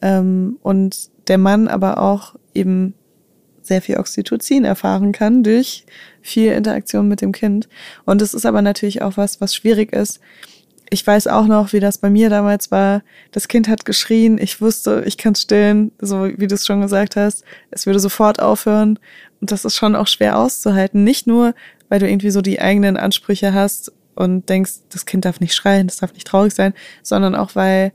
ähm, und der Mann aber auch eben sehr viel Oxytocin erfahren kann durch viel Interaktion mit dem Kind. Und es ist aber natürlich auch was, was schwierig ist, ich weiß auch noch, wie das bei mir damals war. Das Kind hat geschrien, ich wusste, ich kann stillen, so wie du es schon gesagt hast. Es würde sofort aufhören. Und das ist schon auch schwer auszuhalten. Nicht nur, weil du irgendwie so die eigenen Ansprüche hast und denkst, das Kind darf nicht schreien, das darf nicht traurig sein, sondern auch, weil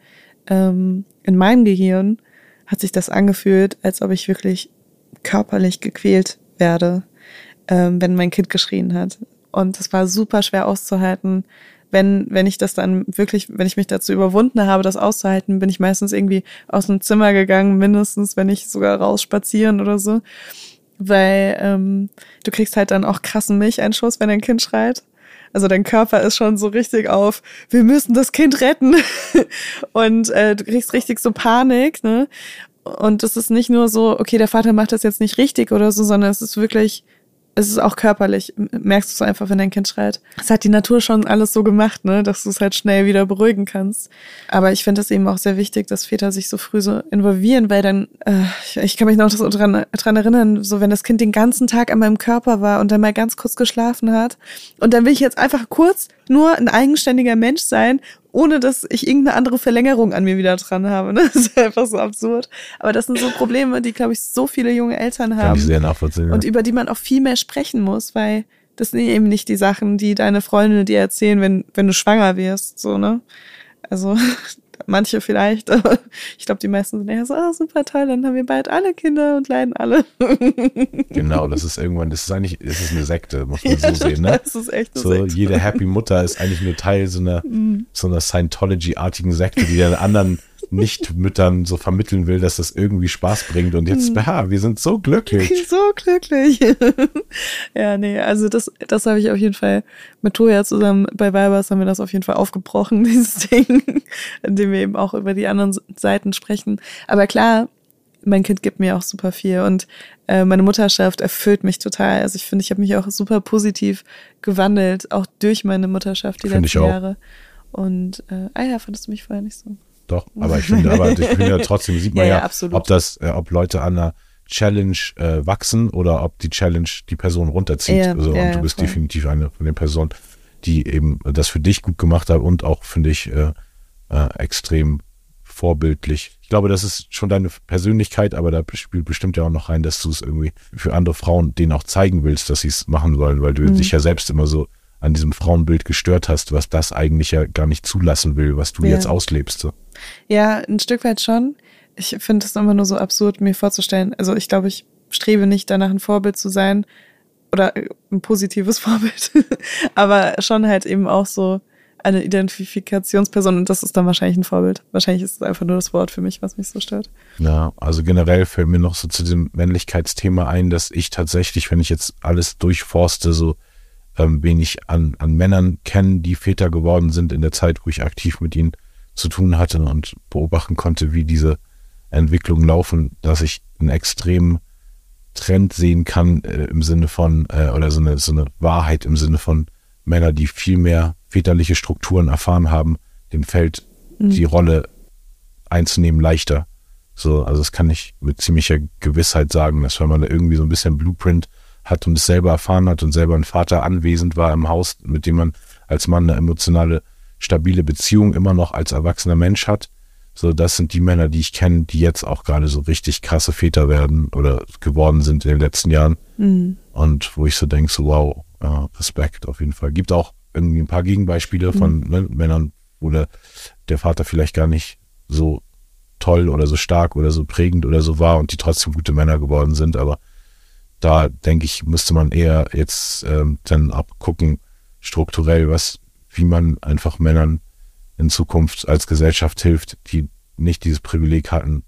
ähm, in meinem Gehirn hat sich das angefühlt, als ob ich wirklich körperlich gequält werde, ähm, wenn mein Kind geschrien hat. Und das war super schwer auszuhalten wenn, wenn ich das dann wirklich, wenn ich mich dazu überwunden habe, das auszuhalten, bin ich meistens irgendwie aus dem Zimmer gegangen, mindestens, wenn ich sogar raus spazieren oder so. Weil ähm, du kriegst halt dann auch krassen Milcheinschuss, wenn dein Kind schreit. Also dein Körper ist schon so richtig auf, wir müssen das Kind retten. und äh, du kriegst richtig so Panik, ne? Und es ist nicht nur so, okay, der Vater macht das jetzt nicht richtig oder so, sondern es ist wirklich es ist auch körperlich, merkst du es einfach, wenn dein Kind schreit. Es hat die Natur schon alles so gemacht, ne, dass du es halt schnell wieder beruhigen kannst. Aber ich finde es eben auch sehr wichtig, dass Väter sich so früh so involvieren, weil dann, äh, ich, kann mich noch so dran erinnern, so wenn das Kind den ganzen Tag an meinem Körper war und dann mal ganz kurz geschlafen hat und dann will ich jetzt einfach kurz nur ein eigenständiger Mensch sein ohne dass ich irgendeine andere Verlängerung an mir wieder dran habe. Ne? Das ist einfach so absurd. Aber das sind so Probleme, die, glaube ich, so viele junge Eltern haben. Kann ich
sehr nachvollziehen.
Und über die man auch viel mehr sprechen muss, weil das sind eben nicht die Sachen, die deine Freundinnen dir erzählen, wenn, wenn du schwanger wirst. So, ne? Also Manche vielleicht, aber ich glaube, die meisten sind eher so, ah, super toll, dann haben wir bald alle Kinder und leiden alle.
Genau, das ist irgendwann, das ist eigentlich, das ist eine Sekte, muss man ja, so sehen, ne?
Das ist echt eine
so,
Sekte.
Jede Happy Mutter ist eigentlich nur Teil so einer, mm. so einer Scientology-artigen Sekte, die den anderen nicht-Müttern so vermitteln will, dass das irgendwie Spaß bringt. Und jetzt, ja, wir sind so glücklich.
So glücklich. ja, nee, also das, das habe ich auf jeden Fall mit Toja zusammen bei Weibers haben wir das auf jeden Fall aufgebrochen, dieses Ding, indem wir eben auch über die anderen Seiten sprechen. Aber klar, mein Kind gibt mir auch super viel und äh, meine Mutterschaft erfüllt mich total. Also ich finde, ich habe mich auch super positiv gewandelt, auch durch meine Mutterschaft die find letzten Jahre. Und äh, ah ja, fandest du mich vorher nicht so.
Doch, aber ich finde, aber ich finde ja trotzdem sieht man ja, ja, ja ob das, äh, ob Leute an einer Challenge äh, wachsen oder ob die Challenge die Person runterzieht. Ja, also, und du bist voll. definitiv eine von den Personen, die eben das für dich gut gemacht hat und auch, finde ich, äh, äh, extrem vorbildlich. Ich glaube, das ist schon deine Persönlichkeit, aber da spielt bestimmt ja auch noch rein, dass du es irgendwie für andere Frauen denen auch zeigen willst, dass sie es machen sollen, weil du mhm. dich ja selbst immer so an diesem Frauenbild gestört hast, was das eigentlich ja gar nicht zulassen will, was du ja. jetzt auslebst. So.
Ja, ein Stück weit schon. Ich finde es immer nur so absurd, mir vorzustellen. Also ich glaube, ich strebe nicht danach, ein Vorbild zu sein oder äh, ein positives Vorbild, aber schon halt eben auch so eine Identifikationsperson und das ist dann wahrscheinlich ein Vorbild. Wahrscheinlich ist es einfach nur das Wort für mich, was mich so stört.
Ja, also generell fällt mir noch so zu dem Männlichkeitsthema ein, dass ich tatsächlich, wenn ich jetzt alles durchforste, so ähm, wenig an, an Männern kenne, die Väter geworden sind in der Zeit, wo ich aktiv mit ihnen zu tun hatte und beobachten konnte, wie diese Entwicklungen laufen, dass ich einen extremen Trend sehen kann äh, im Sinne von, äh, oder so eine, so eine Wahrheit im Sinne von Männer, die viel mehr väterliche Strukturen erfahren haben, dem fällt mhm. die Rolle einzunehmen leichter. So, also das kann ich mit ziemlicher Gewissheit sagen, dass wenn man da irgendwie so ein bisschen Blueprint hat und es selber erfahren hat und selber ein Vater anwesend war im Haus, mit dem man als Mann eine emotionale, stabile Beziehung immer noch als erwachsener Mensch hat. So, das sind die Männer, die ich kenne, die jetzt auch gerade so richtig krasse Väter werden oder geworden sind in den letzten Jahren. Mhm. Und wo ich so denke, so wow, uh, Respekt auf jeden Fall. Gibt auch irgendwie ein paar Gegenbeispiele mhm. von ne, Männern, wo der, der Vater vielleicht gar nicht so toll oder so stark oder so prägend oder so war und die trotzdem gute Männer geworden sind, aber da denke ich, müsste man eher jetzt ähm, dann abgucken, strukturell, was, wie man einfach Männern in Zukunft als Gesellschaft hilft, die nicht dieses Privileg hatten,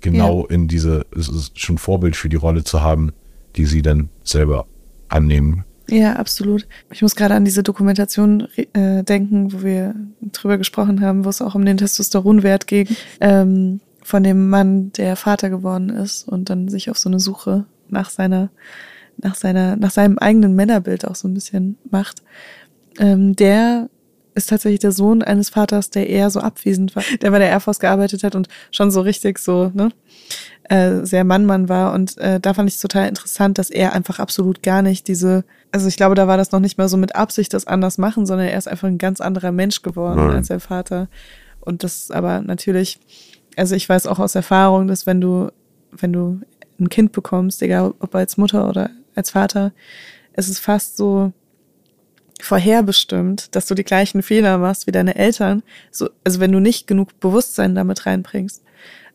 genau ja. in diese, es ist schon Vorbild für die Rolle zu haben, die sie dann selber annehmen.
Ja, absolut. Ich muss gerade an diese Dokumentation äh, denken, wo wir drüber gesprochen haben, wo es auch um den Testosteronwert ging, ähm, von dem Mann, der Vater geworden ist und dann sich auf so eine Suche nach seiner, nach seiner, nach seinem eigenen Männerbild auch so ein bisschen macht. Ähm, der ist tatsächlich der Sohn eines Vaters, der eher so abwesend war, der bei der Air Force gearbeitet hat und schon so richtig so, ne, äh, sehr Mann-Mann war. Und äh, da fand ich es total interessant, dass er einfach absolut gar nicht diese, also ich glaube, da war das noch nicht mal so mit Absicht das anders machen, sondern er ist einfach ein ganz anderer Mensch geworden Nein. als sein Vater. Und das aber natürlich, also ich weiß auch aus Erfahrung, dass wenn du, wenn du ein Kind bekommst, egal ob als Mutter oder als Vater, es ist fast so vorherbestimmt, dass du die gleichen Fehler machst wie deine Eltern. So, also wenn du nicht genug Bewusstsein damit reinbringst.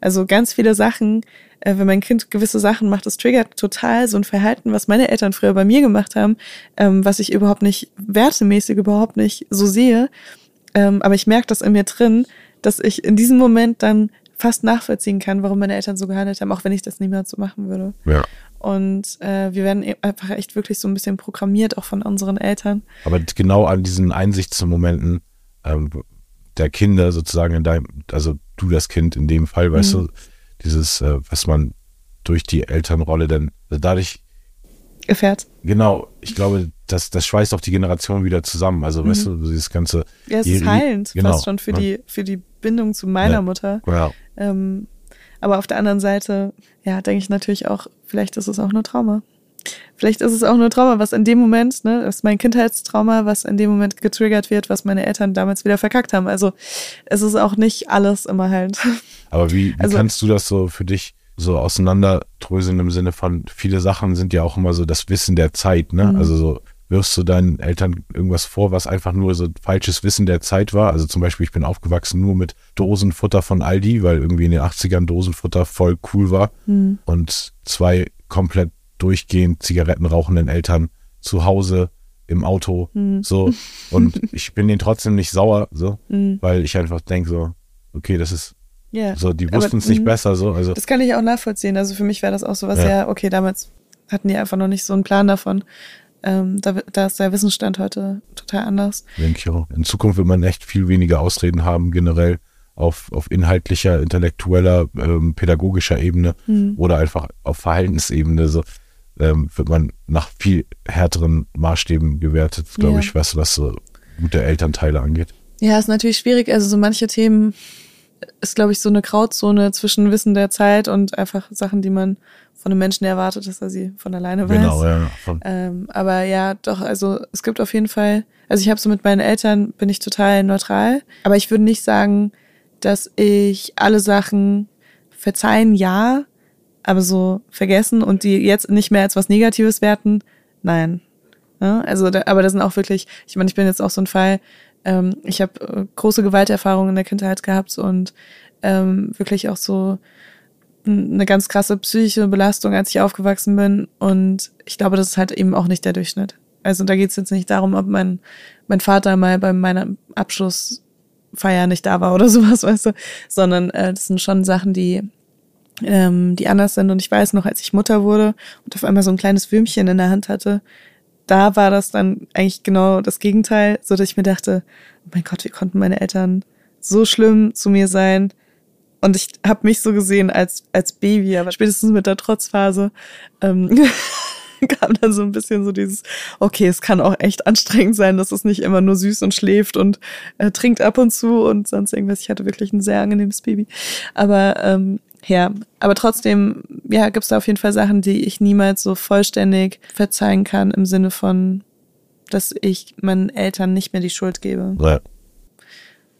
Also ganz viele Sachen, äh, wenn mein Kind gewisse Sachen macht, das triggert total so ein Verhalten, was meine Eltern früher bei mir gemacht haben, ähm, was ich überhaupt nicht wertemäßig überhaupt nicht so sehe. Ähm, aber ich merke das in mir drin, dass ich in diesem Moment dann fast nachvollziehen kann, warum meine Eltern so gehandelt haben, auch wenn ich das niemals so machen würde.
Ja.
Und äh, wir werden e- einfach echt wirklich so ein bisschen programmiert, auch von unseren Eltern.
Aber genau an diesen Einsichtsmomenten ähm, der Kinder sozusagen in deinem, also du das Kind in dem Fall, weißt mhm. du, dieses, äh, was man durch die Elternrolle dann, also dadurch
erfährt.
Genau, ich glaube, das, das schweißt auch die Generation wieder zusammen. Also,
Mhm.
weißt du, dieses ganze.
Ja, es ist heilend,
genau,
fast schon für
ja.
die, für die Bindung zu meiner
Ja.
Mutter.
Ja,
Ähm, aber auf der anderen Seite, ja, denke ich natürlich auch, vielleicht ist es auch nur Trauma. Vielleicht ist es auch nur Trauma, was in dem Moment, ne, das ist mein Kindheitstrauma, was in dem Moment getriggert wird, was meine Eltern damals wieder verkackt haben. Also es ist auch nicht alles immer halt.
aber wie, wie
Also-
kannst du das so für dich so auseinanderdröseln im Sinne von, viele Sachen sind ja auch immer so das Wissen der Zeit, ne?
Mhm.
Also so, wirfst du deinen Eltern irgendwas vor, was einfach nur so falsches Wissen der Zeit war? Also zum Beispiel, ich bin aufgewachsen nur mit Dosenfutter von Aldi, weil irgendwie in den 80ern Dosenfutter voll cool war.
Mhm.
und zwei komplett durchgehend Zigaretten rauchenden Eltern zu Hause im Auto
Mhm.
so und ich bin denen trotzdem nicht sauer so
Mhm.
weil ich einfach denke so okay das ist
Ja.
so die wussten es nicht
mhm.
besser so also
Das kann ich auch nachvollziehen. Also für mich wäre das auch sowas,
Ja.
ja. okay, damals hatten die einfach noch nicht so einen Plan davon. Ähm, da, da ist der Wissensstand heute total anders.
denke ich auch in Zukunft wird man echt viel weniger Ausreden haben generell auf auf inhaltlicher intellektueller ähm, pädagogischer Ebene
Mhm.
oder einfach auf Verhaltensebene so ähm, wird man nach viel härteren Maßstäben gewertet glaube
Ja.
ich was was so gute Elternteile angeht
Ja, ist natürlich schwierig. Also so manche Themen ist, glaube ich, so eine Grauzone zwischen Wissen der Zeit und einfach Sachen, die man von einem Menschen erwartet, dass er sie von alleine weiß.
genau ja
Ähm, aber ja, doch, also es gibt auf jeden Fall, also ich habe so mit meinen Eltern, bin ich total neutral, aber ich würde nicht sagen, dass ich alle Sachen verzeihen, ja, aber so vergessen und die jetzt nicht mehr als was Negatives werten, nein. Ja, also, da, aber das sind auch wirklich, ich meine, ich bin jetzt auch so ein Fall, ähm, ich habe äh, große Gewalterfahrungen in der Kindheit gehabt und ähm, wirklich auch so eine ganz krasse psychische Belastung, als ich aufgewachsen bin. Und ich glaube, das ist halt eben auch nicht der Durchschnitt. Also da geht es jetzt nicht darum, ob mein, mein Vater mal bei meiner Abschlussfeier nicht da war oder sowas, weißt du, sondern äh, das sind schon Sachen, die, ähm, die anders sind. Und ich weiß noch, als ich Mutter wurde und auf einmal so ein kleines Würmchen in der Hand hatte, da war das dann eigentlich genau das Gegenteil, so dass ich mir dachte, oh mein Gott, wie konnten meine Eltern so schlimm zu mir sein? Und ich habe mich so gesehen als, als Baby, aber spätestens mit der Trotzphase ähm, kam dann so ein bisschen so dieses, okay, es kann auch echt anstrengend sein, dass es nicht immer nur süß und schläft und äh, trinkt ab und zu und sonst irgendwas. Ich hatte wirklich ein sehr angenehmes Baby. Aber ähm, ja, aber trotzdem, ja, gibt es da auf jeden Fall Sachen, die ich niemals so vollständig verzeihen kann, im Sinne von, dass ich meinen Eltern nicht mehr die Schuld gebe.
ja.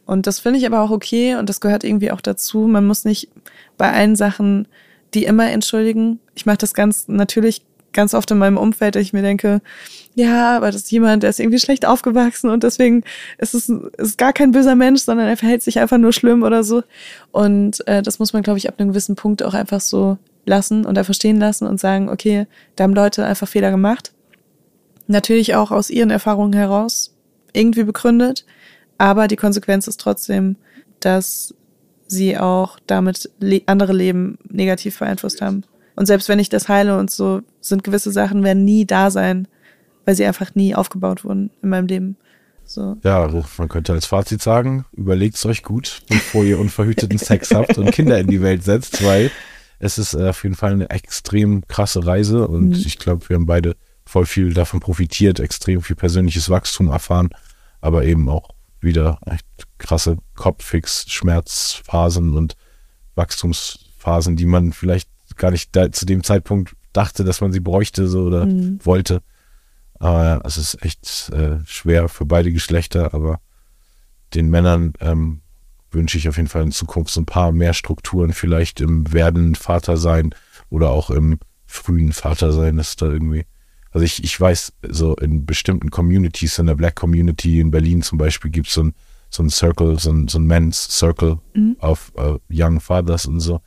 Und das finde ich aber auch okay und das gehört irgendwie auch dazu. Man muss nicht bei allen Sachen die immer entschuldigen. Ich mache das ganz natürlich ganz oft in meinem Umfeld, dass ich mir denke, ja, aber das ist jemand, der ist irgendwie schlecht aufgewachsen und deswegen ist es ist gar kein böser Mensch, sondern er verhält sich einfach nur schlimm oder so. Und äh, das muss man, glaube ich, ab einem gewissen Punkt auch einfach so lassen und einfach stehen lassen und sagen, okay, da haben Leute einfach Fehler gemacht. Natürlich auch aus ihren Erfahrungen heraus irgendwie begründet, aber die Konsequenz ist trotzdem, dass sie auch damit le andere Leben negativ beeinflusst haben. Und selbst wenn ich das heile und so, sind gewisse Sachen werden nie da sein, weil sie einfach nie aufgebaut wurden in meinem Leben. So.
Ja, also man könnte als Fazit sagen, überlegt euch gut, bevor ihr unverhüteten Sex habt und Kinder in die Welt setzt, weil es ist äh, auf jeden Fall eine extrem krasse Reise und
Mhm.
ich glaube, wir haben beide voll viel davon profitiert, extrem viel persönliches Wachstum erfahren, aber eben auch wieder echt krasse Kopffix, Schmerzphasen und Wachstumsphasen, die man vielleicht gar nicht da, zu dem Zeitpunkt dachte, dass man sie bräuchte so oder
Mhm.
wollte. Aber ja, es ist echt äh, schwer für beide Geschlechter, aber den Männern ähm, wünsche ich auf jeden Fall in Zukunft so ein paar mehr Strukturen, vielleicht im werdenden Vatersein oder auch im frühen Vatersein, dass da irgendwie, also ich, ich weiß, so in bestimmten Communities, in der Black Community in Berlin zum Beispiel, gibt es so ein, so ein Circle, so ein, so ein Men's Circle
Mhm.
auf äh, Young Fathers und so.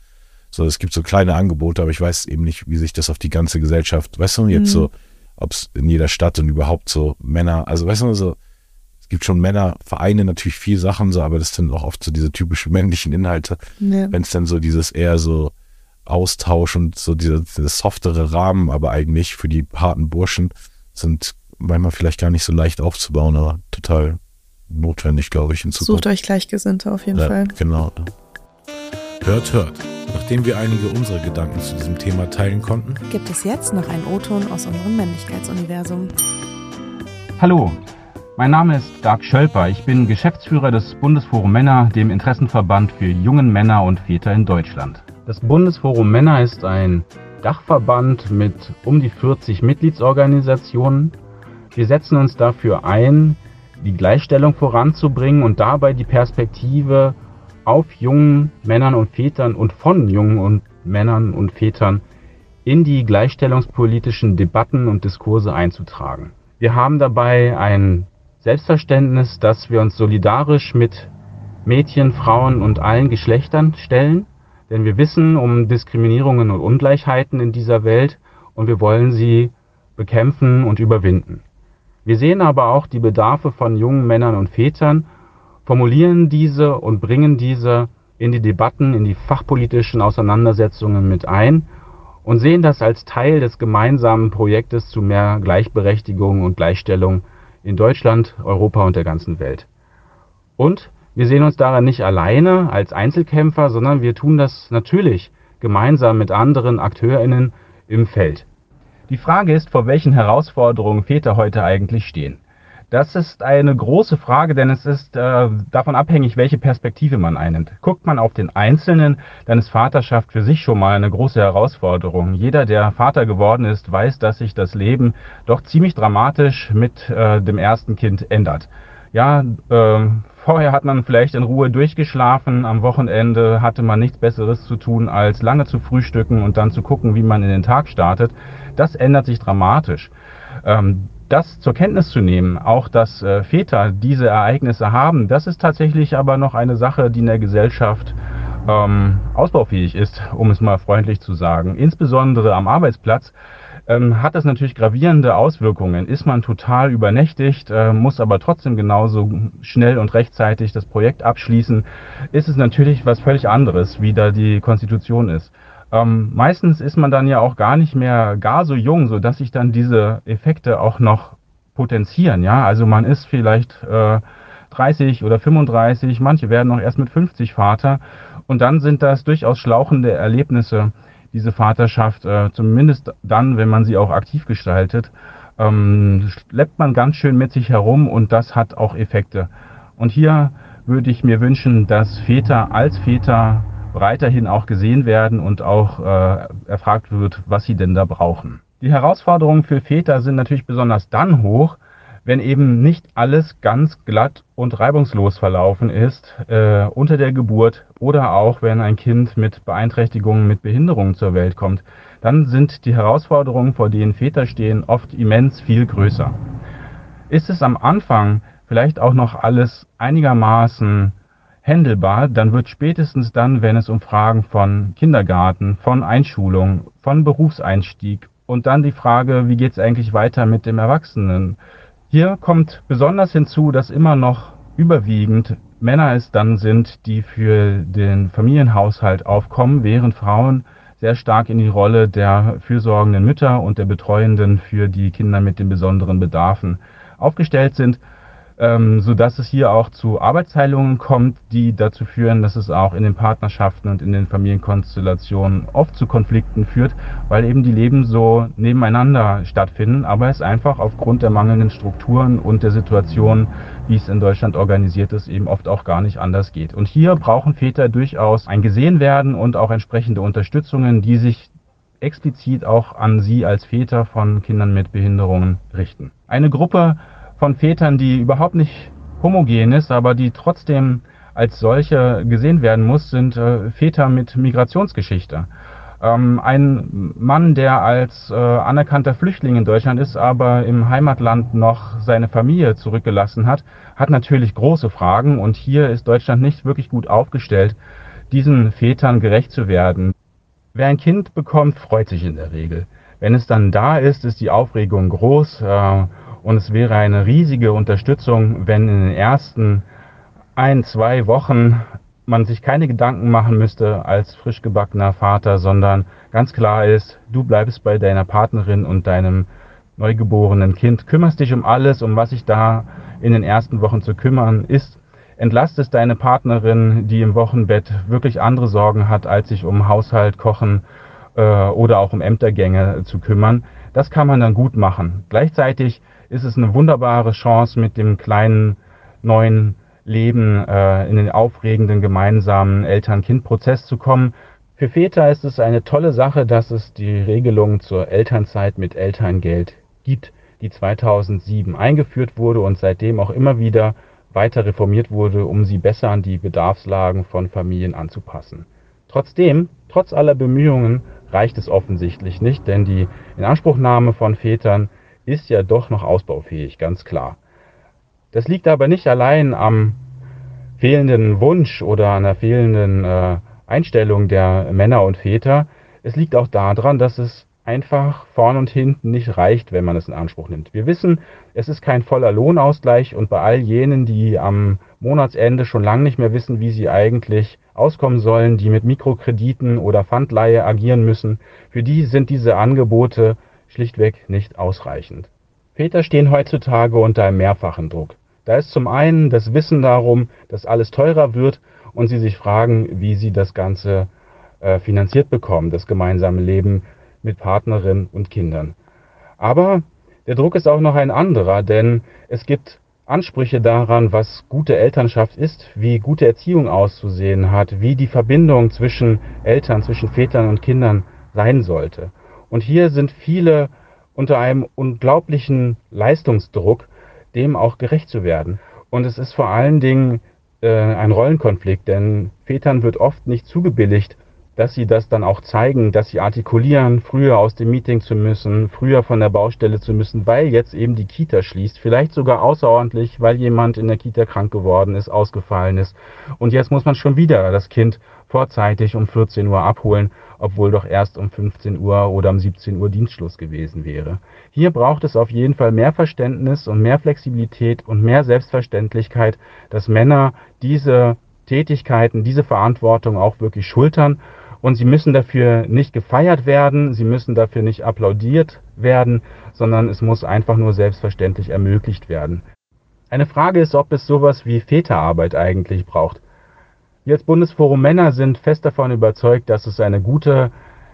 So, es gibt so kleine Angebote, aber ich weiß eben nicht, wie sich das auf die ganze Gesellschaft, weißt du, jetzt
Mhm.
so, ob es in jeder Stadt und überhaupt so Männer, also weißt du, so, es gibt schon Männervereine, natürlich viel Sachen so, aber das sind auch oft so diese typischen männlichen Inhalte.
Ja.
Wenn es dann so dieses eher so Austausch und so diese, diese softere Rahmen, aber eigentlich für die harten Burschen sind manchmal vielleicht gar nicht so leicht aufzubauen, aber total notwendig, glaube ich, in Zukunft.
Sucht euch Gleichgesinnte auf jeden
Ja,
Fall.
genau. Hört, hört. Nach Nachdem wir einige unserer Gedanken zu diesem Thema teilen konnten,
gibt es jetzt noch einen O-Ton aus unserem Männlichkeitsuniversum.
Hallo, mein Name ist Dark Schölper. Ich bin Geschäftsführer des Bundesforum Männer, dem Interessenverband für jungen Männer und Väter in Deutschland. Das Bundesforum Männer ist ein Dachverband mit um die 40 Mitgliedsorganisationen. Wir setzen uns dafür ein, die Gleichstellung voranzubringen und dabei die Perspektive auf jungen Männern und Vätern und von jungen und Männern und Vätern in die gleichstellungspolitischen Debatten und Diskurse einzutragen. Wir haben dabei ein Selbstverständnis, dass wir uns solidarisch mit Mädchen, Frauen und allen Geschlechtern stellen, denn wir wissen um Diskriminierungen und Ungleichheiten in dieser Welt und wir wollen sie bekämpfen und überwinden. Wir sehen aber auch die Bedarfe von jungen Männern und Vätern formulieren diese und bringen diese in die Debatten, in die fachpolitischen Auseinandersetzungen mit ein und sehen das als Teil des gemeinsamen Projektes zu mehr Gleichberechtigung und Gleichstellung in Deutschland, Europa und der ganzen Welt. Und wir sehen uns daran nicht alleine als Einzelkämpfer, sondern wir tun das natürlich gemeinsam mit anderen Akteurinnen im Feld. Die Frage ist, vor welchen Herausforderungen Väter heute eigentlich stehen. Das ist eine große Frage, denn es ist äh, davon abhängig, welche Perspektive man einnimmt. Guckt man auf den Einzelnen, dann ist Vaterschaft für sich schon mal eine große Herausforderung. Jeder, der Vater geworden ist, weiß, dass sich das Leben doch ziemlich dramatisch mit äh, dem ersten Kind ändert. Ja, äh, vorher hat man vielleicht in Ruhe durchgeschlafen, am Wochenende hatte man nichts Besseres zu tun, als lange zu frühstücken und dann zu gucken, wie man in den Tag startet. Das ändert sich dramatisch. Ähm, das zur Kenntnis zu nehmen, auch dass äh, Väter diese Ereignisse haben, das ist tatsächlich aber noch eine Sache, die in der Gesellschaft ähm, ausbaufähig ist, um es mal freundlich zu sagen. Insbesondere am Arbeitsplatz ähm, hat das natürlich gravierende Auswirkungen. Ist man total übernächtigt, äh, muss aber trotzdem genauso schnell und rechtzeitig das Projekt abschließen, ist es natürlich was völlig anderes, wie da die Konstitution ist. Ähm, meistens ist man dann ja auch gar nicht mehr gar so jung, so dass sich dann diese Effekte auch noch potenzieren. Ja, also man ist vielleicht äh, 30 oder 35, manche werden auch erst mit 50 Vater und dann sind das durchaus schlauchende Erlebnisse, diese Vaterschaft, äh, zumindest dann, wenn man sie auch aktiv gestaltet, ähm, schleppt man ganz schön mit sich herum und das hat auch Effekte. Und hier würde ich mir wünschen, dass Väter als Väter weiterhin auch gesehen werden und auch äh, erfragt wird, was sie denn da brauchen. Die Herausforderungen für Väter sind natürlich besonders dann hoch, wenn eben nicht alles ganz glatt und reibungslos verlaufen ist äh, unter der Geburt oder auch wenn ein Kind mit Beeinträchtigungen, mit Behinderungen zur Welt kommt, dann sind die Herausforderungen, vor denen Väter stehen, oft immens viel größer. Ist es am Anfang vielleicht auch noch alles einigermaßen händelbar, dann wird spätestens dann, wenn es um Fragen von Kindergarten, von Einschulung, von Berufseinstieg und dann die Frage, wie geht es eigentlich weiter mit dem Erwachsenen. Hier kommt besonders hinzu, dass immer noch überwiegend Männer es dann sind, die für den Familienhaushalt aufkommen, während Frauen sehr stark in die Rolle der fürsorgenden Mütter und der Betreuenden für die Kinder mit den besonderen Bedarfen aufgestellt sind ähm, sodass es hier auch zu Arbeitsteilungen kommt, die dazu führen, dass es auch in den Partnerschaften und in den Familienkonstellationen oft zu Konflikten führt, weil eben die Leben so nebeneinander stattfinden, aber es einfach aufgrund der mangelnden Strukturen und der Situation, wie es in Deutschland organisiert ist, eben oft auch gar nicht anders geht. Und hier brauchen Väter durchaus ein gesehen werden und auch entsprechende Unterstützungen, die sich explizit auch an Sie als Väter von Kindern mit Behinderungen richten. Eine Gruppe von Vätern, die überhaupt nicht homogen ist, aber die trotzdem als solche gesehen werden muss, sind äh, Väter mit Migrationsgeschichte. Ähm, ein Mann, der als äh, anerkannter Flüchtling in Deutschland ist, aber im Heimatland noch seine Familie zurückgelassen hat, hat natürlich große Fragen und hier ist Deutschland nicht wirklich gut aufgestellt, diesen Vätern gerecht zu werden. Wer ein Kind bekommt, freut sich in der Regel. Wenn es dann da ist, ist die Aufregung groß. Äh, und es wäre eine riesige Unterstützung, wenn in den ersten ein, zwei Wochen man sich keine Gedanken machen müsste als frisch gebackener Vater, sondern ganz klar ist, du bleibst bei deiner Partnerin und deinem neugeborenen Kind, kümmerst dich um alles, um was sich da in den ersten Wochen zu kümmern ist, entlastest deine Partnerin, die im Wochenbett wirklich andere Sorgen hat, als sich um Haushalt, Kochen äh, oder auch um Ämtergänge zu kümmern. Das kann man dann gut machen. Gleichzeitig ist es eine wunderbare Chance, mit dem kleinen neuen Leben äh, in den aufregenden gemeinsamen Eltern-Kind-Prozess zu kommen. Für Väter ist es eine tolle Sache, dass es die Regelung zur Elternzeit mit Elterngeld gibt, die 2007 eingeführt wurde und seitdem auch immer wieder weiter reformiert wurde, um sie besser an die Bedarfslagen von Familien anzupassen. Trotzdem, trotz aller Bemühungen, reicht es offensichtlich nicht, denn die Inanspruchnahme von Vätern ist ja doch noch ausbaufähig, ganz klar. Das liegt aber nicht allein am fehlenden Wunsch oder an der fehlenden äh, Einstellung der Männer und Väter. Es liegt auch daran, dass es einfach vorn und hinten nicht reicht, wenn man es in Anspruch nimmt. Wir wissen, es ist kein voller Lohnausgleich und bei all jenen, die am Monatsende schon lange nicht mehr wissen, wie sie eigentlich auskommen sollen, die mit Mikrokrediten oder Pfandleihe agieren müssen, für die sind diese Angebote schlichtweg nicht ausreichend. Väter stehen heutzutage unter einem mehrfachen Druck. Da ist zum einen das Wissen darum, dass alles teurer wird und sie sich fragen, wie sie das Ganze äh, finanziert bekommen, das gemeinsame Leben mit Partnerin und Kindern. Aber der Druck ist auch noch ein anderer, denn es gibt Ansprüche daran, was gute Elternschaft ist, wie gute Erziehung auszusehen hat, wie die Verbindung zwischen Eltern, zwischen Vätern und Kindern sein sollte. Und hier sind viele unter einem unglaublichen Leistungsdruck, dem auch gerecht zu werden. Und es ist vor allen Dingen äh, ein Rollenkonflikt, denn Vätern wird oft nicht zugebilligt, dass sie das dann auch zeigen, dass sie artikulieren, früher aus dem Meeting zu müssen, früher von der Baustelle zu müssen, weil jetzt eben die Kita schließt, vielleicht sogar außerordentlich, weil jemand in der Kita krank geworden ist, ausgefallen ist. Und jetzt muss man schon wieder das Kind vorzeitig um 14 Uhr abholen, obwohl doch erst um 15 Uhr oder um 17 Uhr Dienstschluss gewesen wäre. Hier braucht es auf jeden Fall mehr Verständnis und mehr Flexibilität und mehr Selbstverständlichkeit, dass Männer diese Tätigkeiten, diese Verantwortung auch wirklich schultern und sie müssen dafür nicht gefeiert werden, sie müssen dafür nicht applaudiert werden, sondern es muss einfach nur selbstverständlich ermöglicht werden. Eine Frage ist, ob es sowas wie Väterarbeit eigentlich braucht. Wir als Bundesforum Männer sind fest davon überzeugt, dass es eine gute,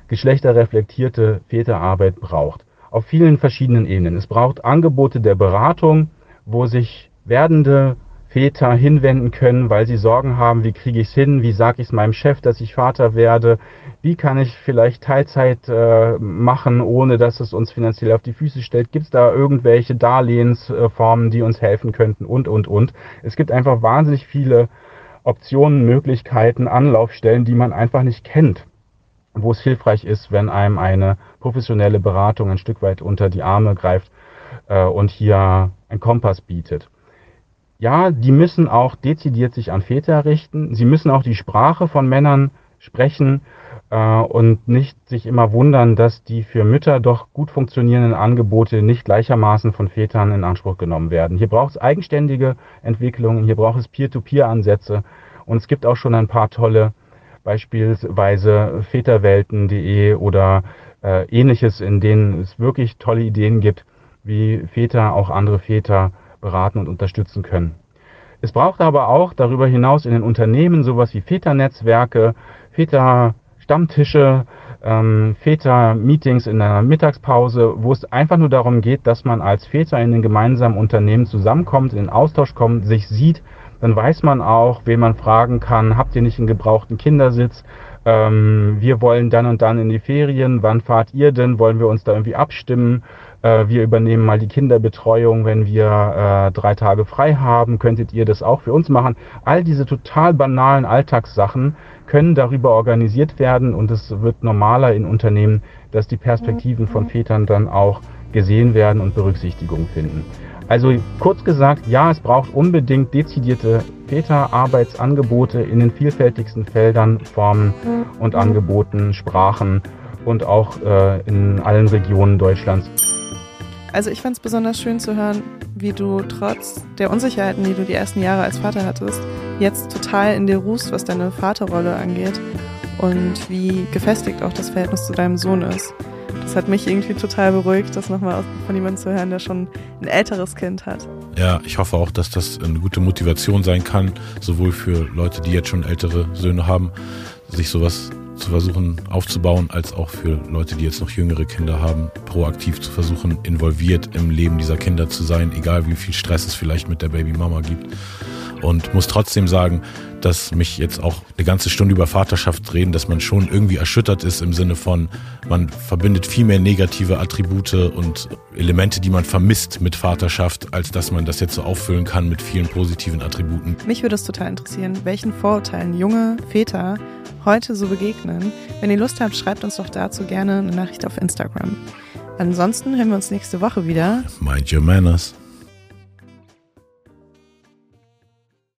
geschlechterreflektierte Väterarbeit braucht. Auf vielen verschiedenen Ebenen. Es braucht Angebote der Beratung, wo sich werdende Väter hinwenden können, weil sie Sorgen haben, wie kriege ich es hin, wie sage ich es meinem Chef, dass ich Vater werde, wie kann ich vielleicht Teilzeit äh, machen, ohne dass es uns finanziell auf die Füße stellt, gibt es da irgendwelche Darlehensformen, die uns helfen könnten? Und, und, und. Es gibt einfach wahnsinnig viele Optionen, Möglichkeiten, Anlaufstellen, die man einfach nicht kennt wo es hilfreich ist, wenn einem eine professionelle Beratung ein Stück weit unter die Arme greift äh, und hier ein Kompass bietet ja, die müssen auch dezidiert sich an Väter richten. Sie müssen auch die Sprache von Männern sprechen äh, und nicht sich immer wundern, dass die für Mütter doch gut funktionierenden Angebote nicht gleichermaßen von Vätern in Anspruch genommen werden. Hier braucht es eigenständige Entwicklungen, hier braucht es Peer-to-Peer-Ansätze und es gibt auch schon ein paar tolle, beispielsweise Väterwelten.de oder äh, ähnliches, in denen es wirklich tolle Ideen gibt, wie Väter auch andere Väter beraten und unterstützen können. Es braucht aber auch darüber hinaus in den Unternehmen sowas wie Väternetzwerke, Väter-Stammtische, ähm, Väter-Meetings in einer Mittagspause, wo es einfach nur darum geht, dass man als Väter in den gemeinsamen Unternehmen zusammenkommt, in den Austausch kommt, sich sieht, dann weiß man auch, wen man fragen kann, habt ihr nicht einen gebrauchten Kindersitz? Ähm, wir wollen dann und dann in die Ferien, wann fahrt ihr denn? Wollen wir uns da irgendwie abstimmen? Äh, wir übernehmen mal die Kinderbetreuung, wenn wir äh, drei Tage frei haben, könntet ihr das auch für uns machen. All diese total banalen Alltagssachen können darüber organisiert werden und es wird normaler in Unternehmen, dass die Perspektiven von Vätern dann auch gesehen werden und Berücksichtigung finden. Also kurz gesagt, ja, es braucht unbedingt dezidierte Väterarbeitsangebote in den vielfältigsten Feldern, Formen und Angeboten, Sprachen und auch äh, in allen Regionen Deutschlands.
Also ich fand es besonders schön zu hören, wie du trotz der Unsicherheiten, die du die ersten Jahre als Vater hattest, jetzt total in dir ruhst, was deine Vaterrolle angeht und wie gefestigt auch das Verhältnis zu deinem Sohn ist. Das hat mich irgendwie total beruhigt, das nochmal von jemandem zu hören, der schon ein älteres Kind hat.
Ja, ich hoffe auch, dass das eine gute Motivation sein kann, sowohl für Leute, die jetzt schon ältere Söhne haben, sich sowas zu versuchen aufzubauen, als auch für Leute, die jetzt noch jüngere Kinder haben, proaktiv zu versuchen, involviert im Leben dieser Kinder zu sein, egal wie viel Stress es vielleicht mit der Babymama gibt. Und muss trotzdem sagen, dass mich jetzt auch eine ganze Stunde über Vaterschaft reden, dass man schon irgendwie erschüttert ist im Sinne von, man verbindet viel mehr negative Attribute und Elemente, die man vermisst mit Vaterschaft, als dass man das jetzt so auffüllen kann mit vielen positiven Attributen.
Mich würde es total interessieren, welchen Vorurteilen junge Väter heute so begegnen. Wenn ihr Lust habt, schreibt uns doch dazu gerne eine Nachricht auf Instagram. Ansonsten hören wir uns nächste Woche wieder.
Mind your manners.